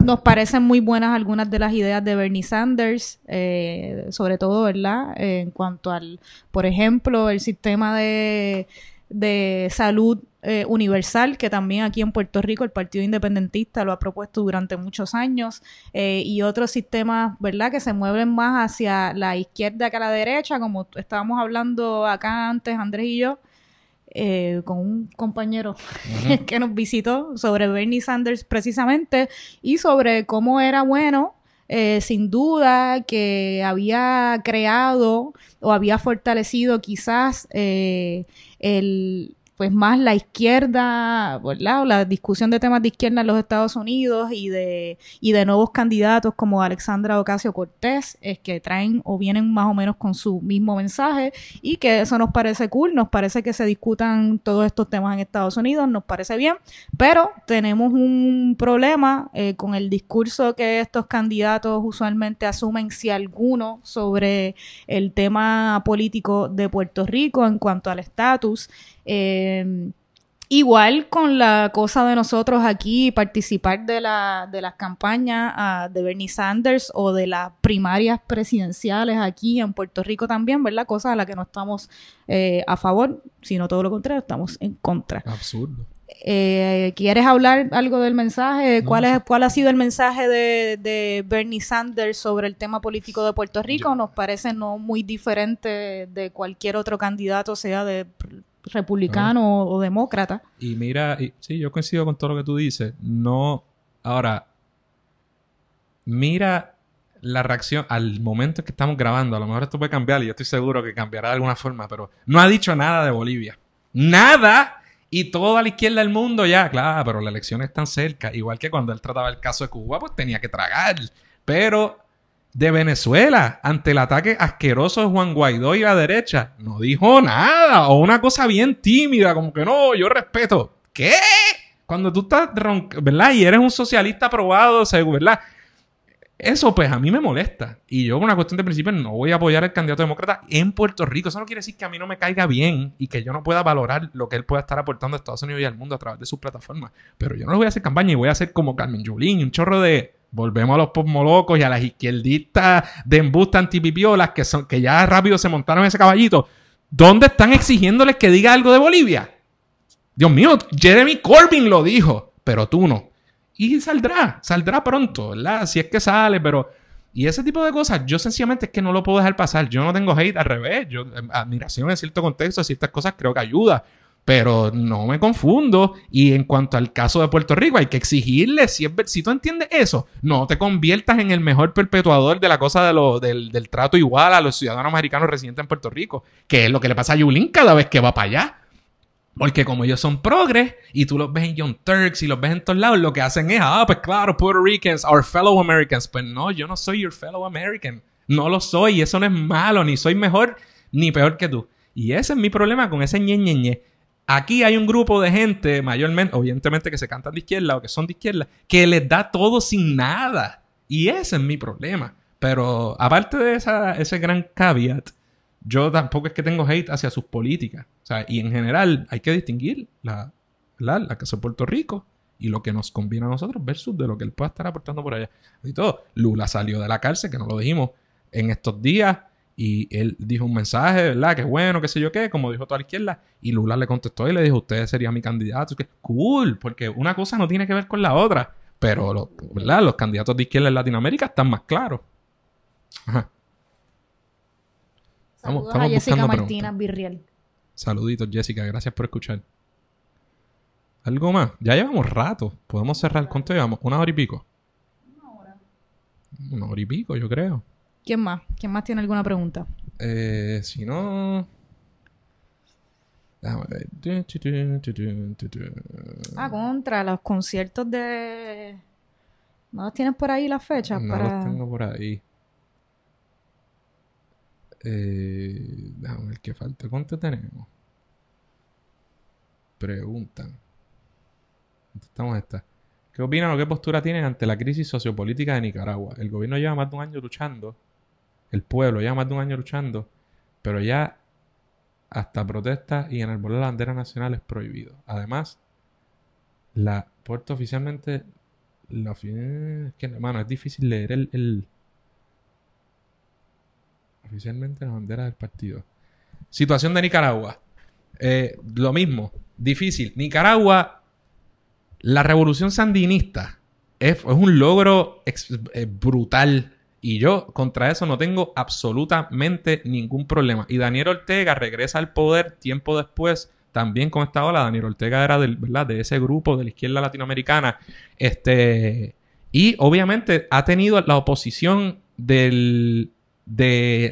nos parecen muy buenas algunas de las ideas de Bernie Sanders, eh, sobre todo, ¿verdad? En cuanto al, por ejemplo, el sistema de, de salud eh, universal, que también aquí en Puerto Rico el Partido Independentista lo ha propuesto durante muchos años, eh, y otros sistemas, ¿verdad?, que se mueven más hacia la izquierda que a la derecha, como estábamos hablando acá antes, Andrés y yo. eh, con un compañero que nos visitó sobre Bernie Sanders precisamente y sobre cómo era bueno eh, sin duda que había creado o había fortalecido quizás eh, el, pues más la izquierda, la discusión de temas de izquierda en los Estados Unidos y de, y de nuevos candidatos como Alexandra Ocasio Cortés, es que traen o vienen más o menos con su mismo mensaje y que eso nos parece cool, nos parece que se discutan todos estos temas en Estados Unidos, nos parece bien, pero tenemos un problema eh, con el discurso que estos candidatos usualmente asumen, si alguno, sobre el tema político de Puerto Rico en cuanto al estatus. Eh, igual con la cosa de nosotros aquí, participar de, la, de las campañas uh, de Bernie Sanders o de las primarias presidenciales aquí en Puerto Rico también, ¿verdad? Cosa a la que no estamos eh, a favor, sino todo lo contrario, estamos en contra. Absurdo. Eh, ¿Quieres hablar algo del mensaje? ¿Cuál, es, ¿Cuál ha sido el mensaje de, de, Bernie Sanders sobre el tema político de Puerto Rico? Nos parece no muy diferente de cualquier otro candidato, sea de republicano o, demócrata. Y mira, y, sí, yo coincido con todo lo que tú dices. No, ahora, mira la reacción al momento que estamos grabando. A lo mejor esto puede cambiar y yo estoy seguro que cambiará de alguna forma, pero no ha dicho nada de Bolivia. Nada. Y toda la izquierda del mundo ya, claro, pero la elección es tan cerca. Igual que cuando él trataba el caso de Cuba, pues tenía que tragar. Pero de Venezuela ante el ataque asqueroso de Juan Guaidó y la derecha. No dijo nada. O una cosa bien tímida, como que no, yo respeto. ¿Qué? Cuando tú estás, ¿verdad? Y eres un socialista aprobado, ¿verdad? Eso pues a mí me molesta. Y yo, con una cuestión de principio, no voy a apoyar al candidato demócrata en Puerto Rico. Eso no quiere decir que a mí no me caiga bien y que yo no pueda valorar lo que él pueda estar aportando a Estados Unidos y al mundo a través de su plataforma. Pero yo no le voy a hacer campaña y voy a hacer como Carmen Yulín, un chorro de Volvemos a los posmolocos y a las izquierdistas de embusta antipipiolas que, son, que ya rápido se montaron ese caballito. ¿Dónde están exigiéndoles que diga algo de Bolivia? Dios mío, Jeremy Corbyn lo dijo, pero tú no. Y saldrá, saldrá pronto, ¿verdad? Si es que sale, pero... Y ese tipo de cosas, yo sencillamente es que no lo puedo dejar pasar. Yo no tengo hate, al revés. Yo, em, admiración en cierto contexto, ciertas cosas creo que ayuda pero no me confundo. Y en cuanto al caso de Puerto Rico, hay que exigirle, si, tú entiendes eso, no te conviertas en el mejor perpetuador de la cosa del, trato igual a los ciudadanos americanos residentes en Puerto Rico, que es lo que le pasa a Yulín cada vez que va para allá. Porque como ellos son progres y tú los ves en Young Turks y los ves en todos lados, lo que hacen es, ah, pues claro, Puerto Ricans, our fellow Americans. Pues no, yo no soy your fellow American. No lo soy. Eso no es malo. Ni soy mejor ni peor que tú. Y ese es mi problema con ese ñe, ñe, ñe. Aquí hay un grupo de gente, mayormente, evidentemente que se cantan de izquierda o que son de izquierda, que les da todo sin nada. Y ese es mi problema. Pero aparte de esa, ese gran caveat, yo tampoco es que tengo hate hacia sus políticas. O sea, y en general hay que distinguir la, la, la Casa de Puerto Rico y lo que nos conviene a nosotros versus de lo que él pueda estar aportando por allá. Y todo. Lula salió de la cárcel, que no lo dijimos en estos días. Y él dijo un mensaje, ¿verdad? Que bueno, qué sé yo qué, como dijo toda la izquierda. Y Lula le contestó y le dijo, usted sería mi candidato. Que cool, porque una cosa no tiene que ver con la otra. Pero, ¿verdad? Los candidatos de izquierda en Latinoamérica están más claros. Ajá. Saludos a Jessica Martínez Virriel. Saluditos, Jessica. Gracias por escuchar. ¿Algo más? Ya llevamos rato. Podemos cerrar. ¿Cuánto llevamos? ¿Una hora y pico? Una hora. Una hora y pico, yo creo. ¿Quién más? ¿Quién más tiene alguna pregunta? Eh, si no... Ah, contra los conciertos de... ¿No los tienes por ahí las fechas? No los tengo por ahí. Eh, déjame ver qué falta. ¿Cuánto tenemos? Preguntan. Estamos esta. ¿Qué opinan o qué postura tienen ante la crisis sociopolítica de Nicaragua? El gobierno lleva más de un año luchando el pueblo ya más de un año luchando, pero ya hasta protestas y en el de la bandera nacional es prohibido. Además, la puerta oficialmente, la, es es difícil leer el, oficialmente la bandera del partido. Situación de Nicaragua. Eh, lo mismo, difícil. Nicaragua, la revolución sandinista es, un logro eh, brutal y yo contra eso no tengo absolutamente ningún problema. Y Daniel Ortega regresa al poder tiempo después también con esta ola. Daniel Ortega era de ese grupo de la izquierda latinoamericana. Este, y obviamente ha tenido la oposición de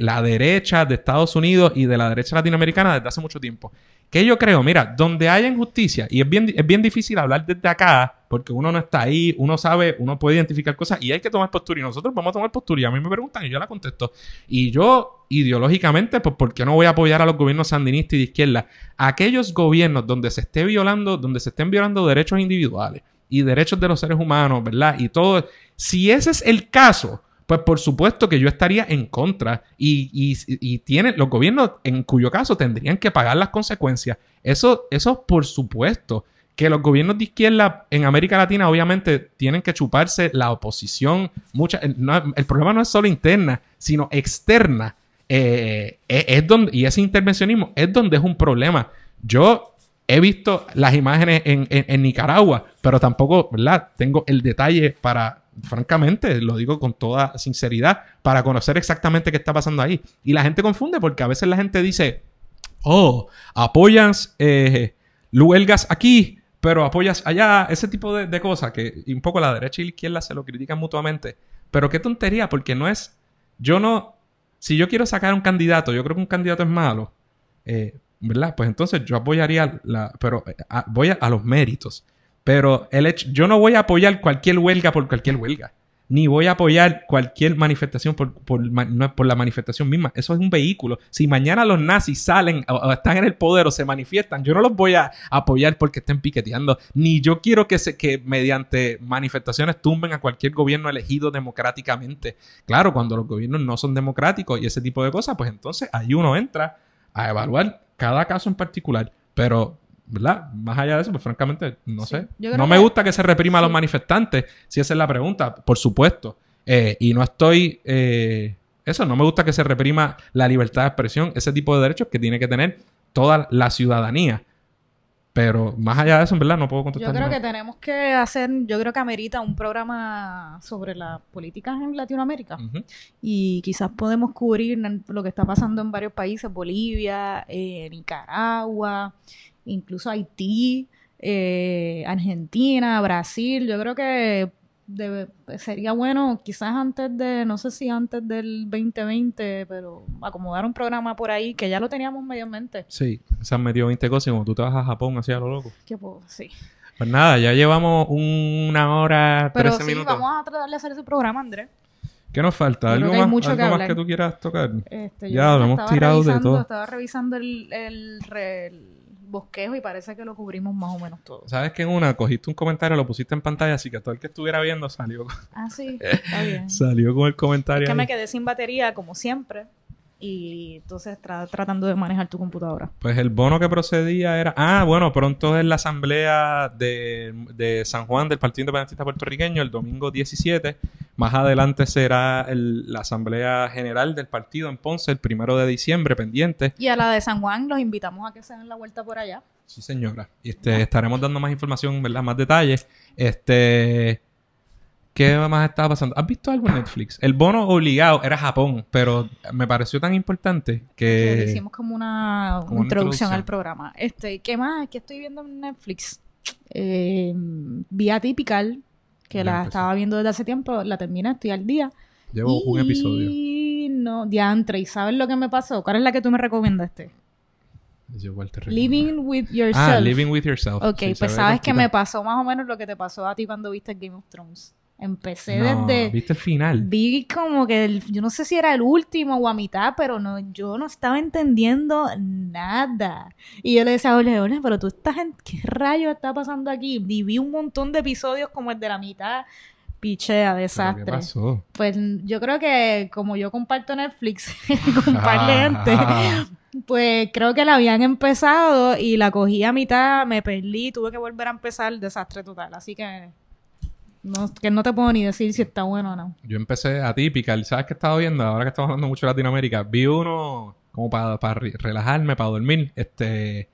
la derecha de Estados Unidos y de la derecha latinoamericana desde hace mucho tiempo. Que yo creo, mira, donde haya injusticia, y es bien, es bien difícil hablar desde acá, porque uno no está ahí, uno sabe, uno puede identificar cosas y hay que tomar postura. Y nosotros vamos a tomar postura. Y a mí me preguntan y yo la contesto. Y yo, ideológicamente, pues, ¿por qué no voy a apoyar a los gobiernos sandinistas y de izquierda? Aquellos gobiernos donde se esté violando, donde se estén violando derechos individuales y derechos de los seres humanos, ¿verdad? Y todo. Si ese es el caso, pues por supuesto que yo estaría en contra y, y, tienen, los gobiernos en cuyo caso tendrían que pagar las consecuencias. Eso, eso por supuesto. Que los gobiernos de izquierda en América Latina obviamente tienen que chuparse la oposición. Mucha, no, el problema no es solo interna, sino externa. Eh, es, es donde, y ese intervencionismo es donde es un problema. Yo he visto las imágenes en, en, en, Nicaragua, pero tampoco, ¿verdad? Tengo el detalle para, francamente, lo digo con toda sinceridad, para conocer exactamente qué está pasando ahí. Y la gente confunde porque a veces la gente dice, oh, apoyas eh, huelgas aquí, pero apoyas allá, ese tipo de, cosas que un poco la derecha y la izquierda se lo critican mutuamente. Pero qué tontería, porque no es, yo no, si yo quiero sacar un candidato, yo creo que un candidato es malo, eh, ¿verdad? Pues entonces yo apoyaría, la, pero a, voy a, a, los méritos. Pero el hecho, yo no voy a apoyar cualquier huelga por cualquier huelga. Ni voy a apoyar cualquier manifestación por, por, la manifestación misma. Eso es un vehículo. Si mañana los nazis salen o, o, están en el poder o se manifiestan, yo no los voy a apoyar porque estén piqueteando. Ni yo quiero que, se, que mediante manifestaciones tumben a cualquier gobierno elegido democráticamente. Claro, cuando los gobiernos no son democráticos y ese tipo de cosas, pues entonces ahí uno entra a evaluar cada caso en particular. Pero ¿verdad? Más allá de eso, pues francamente, no sí. sé. No me que... gusta que se reprima a los manifestantes, si esa es la pregunta, por supuesto. Eh, y no estoy... Eh, eso, no me gusta que se reprima la libertad de expresión, ese tipo de derechos que tiene que tener toda la ciudadanía. Pero más allá de eso, en verdad, no puedo contestar. Yo creo nada. que tenemos que hacer, yo creo que amerita un programa sobre las políticas en Latinoamérica. Uh -huh. Y quizás podemos cubrir lo que está pasando en varios países, Bolivia, eh, Nicaragua, incluso Haití, eh, Argentina, Brasil. Yo creo que debe, sería bueno, quizás antes de, no sé si antes del 2020, pero acomodar un programa por ahí que ya lo teníamos medio en mente. Sí, se han metido 20 cosas y como tú te vas a Japón así a lo loco. Que pues, sí. Pues nada, ya llevamos una hora, pero 13 sí, minutos. vamos a tratar de hacer ese programa, Andrés. ¿Qué nos falta? ¿Algo, más, mucho ¿algo que más que tú quieras tocar? Este, ya, lo hemos tirado de todo. Estaba revisando el, el, el bosquejo y parece que lo cubrimos más o menos todo. Sabes que en una cogiste un comentario, lo pusiste en pantalla, así que todo el que estuviera viendo salió. Ah, sí, está bien. salió con el comentario. Es que me quedé sin batería, como siempre. Y entonces tra tratando de manejar tu computadora. Pues el bono que procedía era. Ah, bueno, pronto es la asamblea de, de San Juan del Partido Independentista Puertorriqueño, el domingo 17. Más adelante será el, la asamblea general del partido en Ponce, el primero de diciembre, pendiente. Y a la de San Juan los invitamos a que se den la vuelta por allá. Sí, señora. Este, estaremos dando más información, ¿verdad? Más detalles. Este. ¿Qué más estaba pasando? ¿Has visto algo en Netflix? El bono obligado era Japón, pero me pareció tan importante que... que hicimos como una, como introducción, al programa. Este, ¿Qué más? ¿Qué estoy viendo en Netflix? Eh, Vía Typical, que la empecé. estaba viendo desde hace tiempo, la terminé, estoy al día. Llevo y... un episodio. Y no, diantre, ¿y sabes lo que me pasó? ¿Cuál es la que tú me recomendaste? Living with yourself. Ah, Living with yourself. Ok, sí, pues sabes que me pasó más o menos lo que te pasó a ti cuando viste Game of Thrones. Empecé no, desde. ¿Viste el final? Vi como que el, yo no sé si era el último o a mitad, pero no, yo no estaba entendiendo nada. Y yo le decía, ole, ole, pero tú estás en. ¿Qué rayo está pasando aquí? Y vi un montón de episodios como el de la mitad. Pichea, desastre. ¿Qué pasó? Pues yo creo que como yo comparto Netflix con un par de gente, pues creo que la habían empezado y la cogí a mitad, me perdí, tuve que volver a empezar, desastre total. Así que no, que no te puedo ni decir si está bueno o no. Yo empecé atípica. ¿Sabes qué estaba viendo? Ahora que estamos hablando mucho de Latinoamérica. Vi uno como para, para relajarme, para dormir. Este...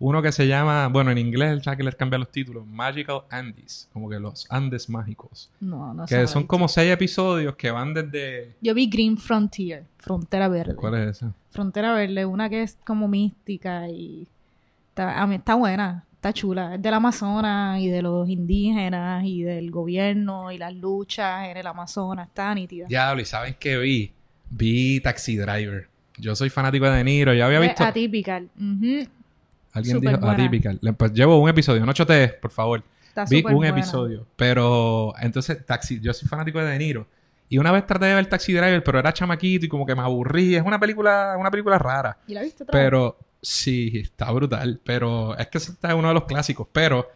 Uno que se llama... Bueno, en inglés ya que les cambia los títulos. Magical Andes. Como que los Andes mágicos. No, no Que son como seis episodios que van desde... Yo vi Green Frontier. Frontera Verde. ¿Cuál es esa? Frontera Verde. Una que es como mística y Está, a mí está buena, está chula. Es del Amazonas y de los indígenas y del gobierno y las luchas en el Amazonas. Está nítida. Diablo, ¿y saben qué vi? Vi Taxi Driver. Yo soy fanático de De Niro. Yo había visto... atypical. Ujú. Alguien dijo buena. Atypical. Le- Pues llevo un episodio. No chotees, por favor. Está Vi un buena. episodio. Pero entonces, Taxi, yo soy fanático de De Niro. Y una vez traté de ver Taxi Driver, pero era chamaquito y como que me aburrí. Es una película, una película rara. ¿Y la viste otra vez? Sí, está brutal. Pero es que ese está uno de los clásicos. Pero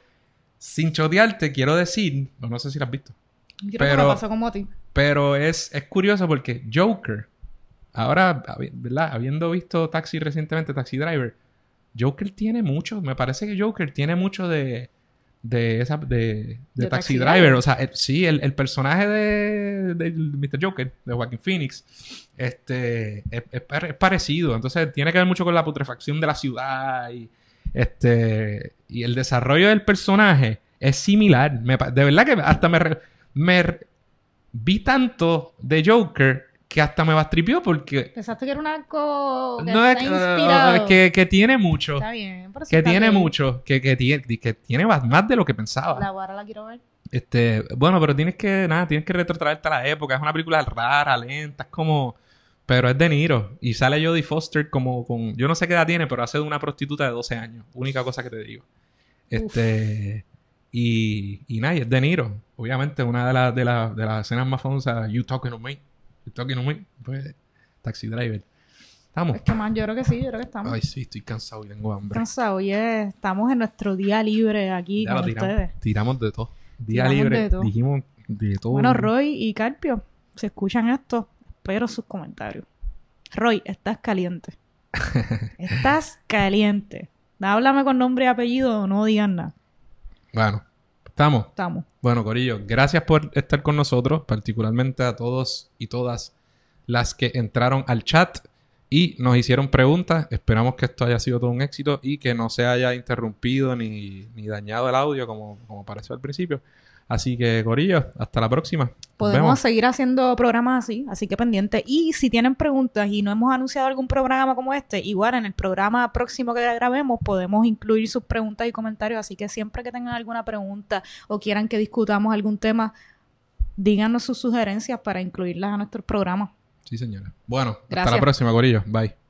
sin chotearte, quiero decir, no, no sé si la has visto. Creo que pero- me pasó como a ti. Pero es, es curioso porque Joker, ahora, ¿verdad? Habiendo visto Taxi recientemente, Taxi Driver, Joker tiene mucho, me parece que Joker tiene mucho de, de, esa, de, de Taxi Taxi Driver. O sea, el- sí, el, el personaje de, de Mr. Joker, de Joaquin Phoenix, este, es, es pare- es parecido. Entonces tiene que ver mucho con la putrefacción de la ciudad y, este, y el desarrollo del personaje es similar. Me de verdad que hasta me, me vi tanto de Joker que hasta me bastripió porque Pensaste que era un arco que no es está inspirado. que, que tiene mucho. Está bien. pero Que está tiene bien. mucho. Que, que, tiene, que tiene más de lo que pensaba. La guara la quiero ver. Este, bueno, pero tienes que, nada, tienes que retrotraerte a la época. Es una película rara, lenta, es como. Pero es de Niro. Y sale Jodie Foster como con. Yo no sé qué edad tiene, pero hace de una prostituta de 12 años. Única cosa que te digo. Este. Y, y nada, y es de Niro. Obviamente, una de, las de, las de las escenas más famosas, You Talking to Me. You Talking to Me. Pues, Taxi Driver. Estamos. Es que más, yo creo que sí, yo creo que estamos Ay, sí, estoy cansado y tengo hambre. cansados. Y es- estamos en nuestro día libre aquí Ya con tiramos. ustedes. Tiramos de todo. Día Tiramos libre. de todo. Dijimos de todo. Bueno, Roy y Carpio, si escuchan esto, espero sus comentarios. Roy, estás caliente. estás caliente. Háblame con nombre y apellido, no digas nada. Bueno, estamos. Estamos. Bueno, Corillo, gracias por estar con nosotros, particularmente a todos y todas las que entraron al chat y nos hicieron preguntas. Esperamos que esto haya sido todo un éxito y que no se haya interrumpido ni, ni dañado el audio como, como pareció al principio. Así que, Corillo, hasta la próxima. Nos Podemos vemos. seguir haciendo programas así, así que pendiente. Y si tienen preguntas y no hemos anunciado algún programa como este, igual en el programa próximo que grabemos podemos incluir sus preguntas y comentarios. Así que siempre que tengan alguna pregunta o quieran que discutamos algún tema, díganos sus sugerencias para incluirlas a nuestros programas. Sí, señora. Bueno, hasta la próxima, Corillo. Bye.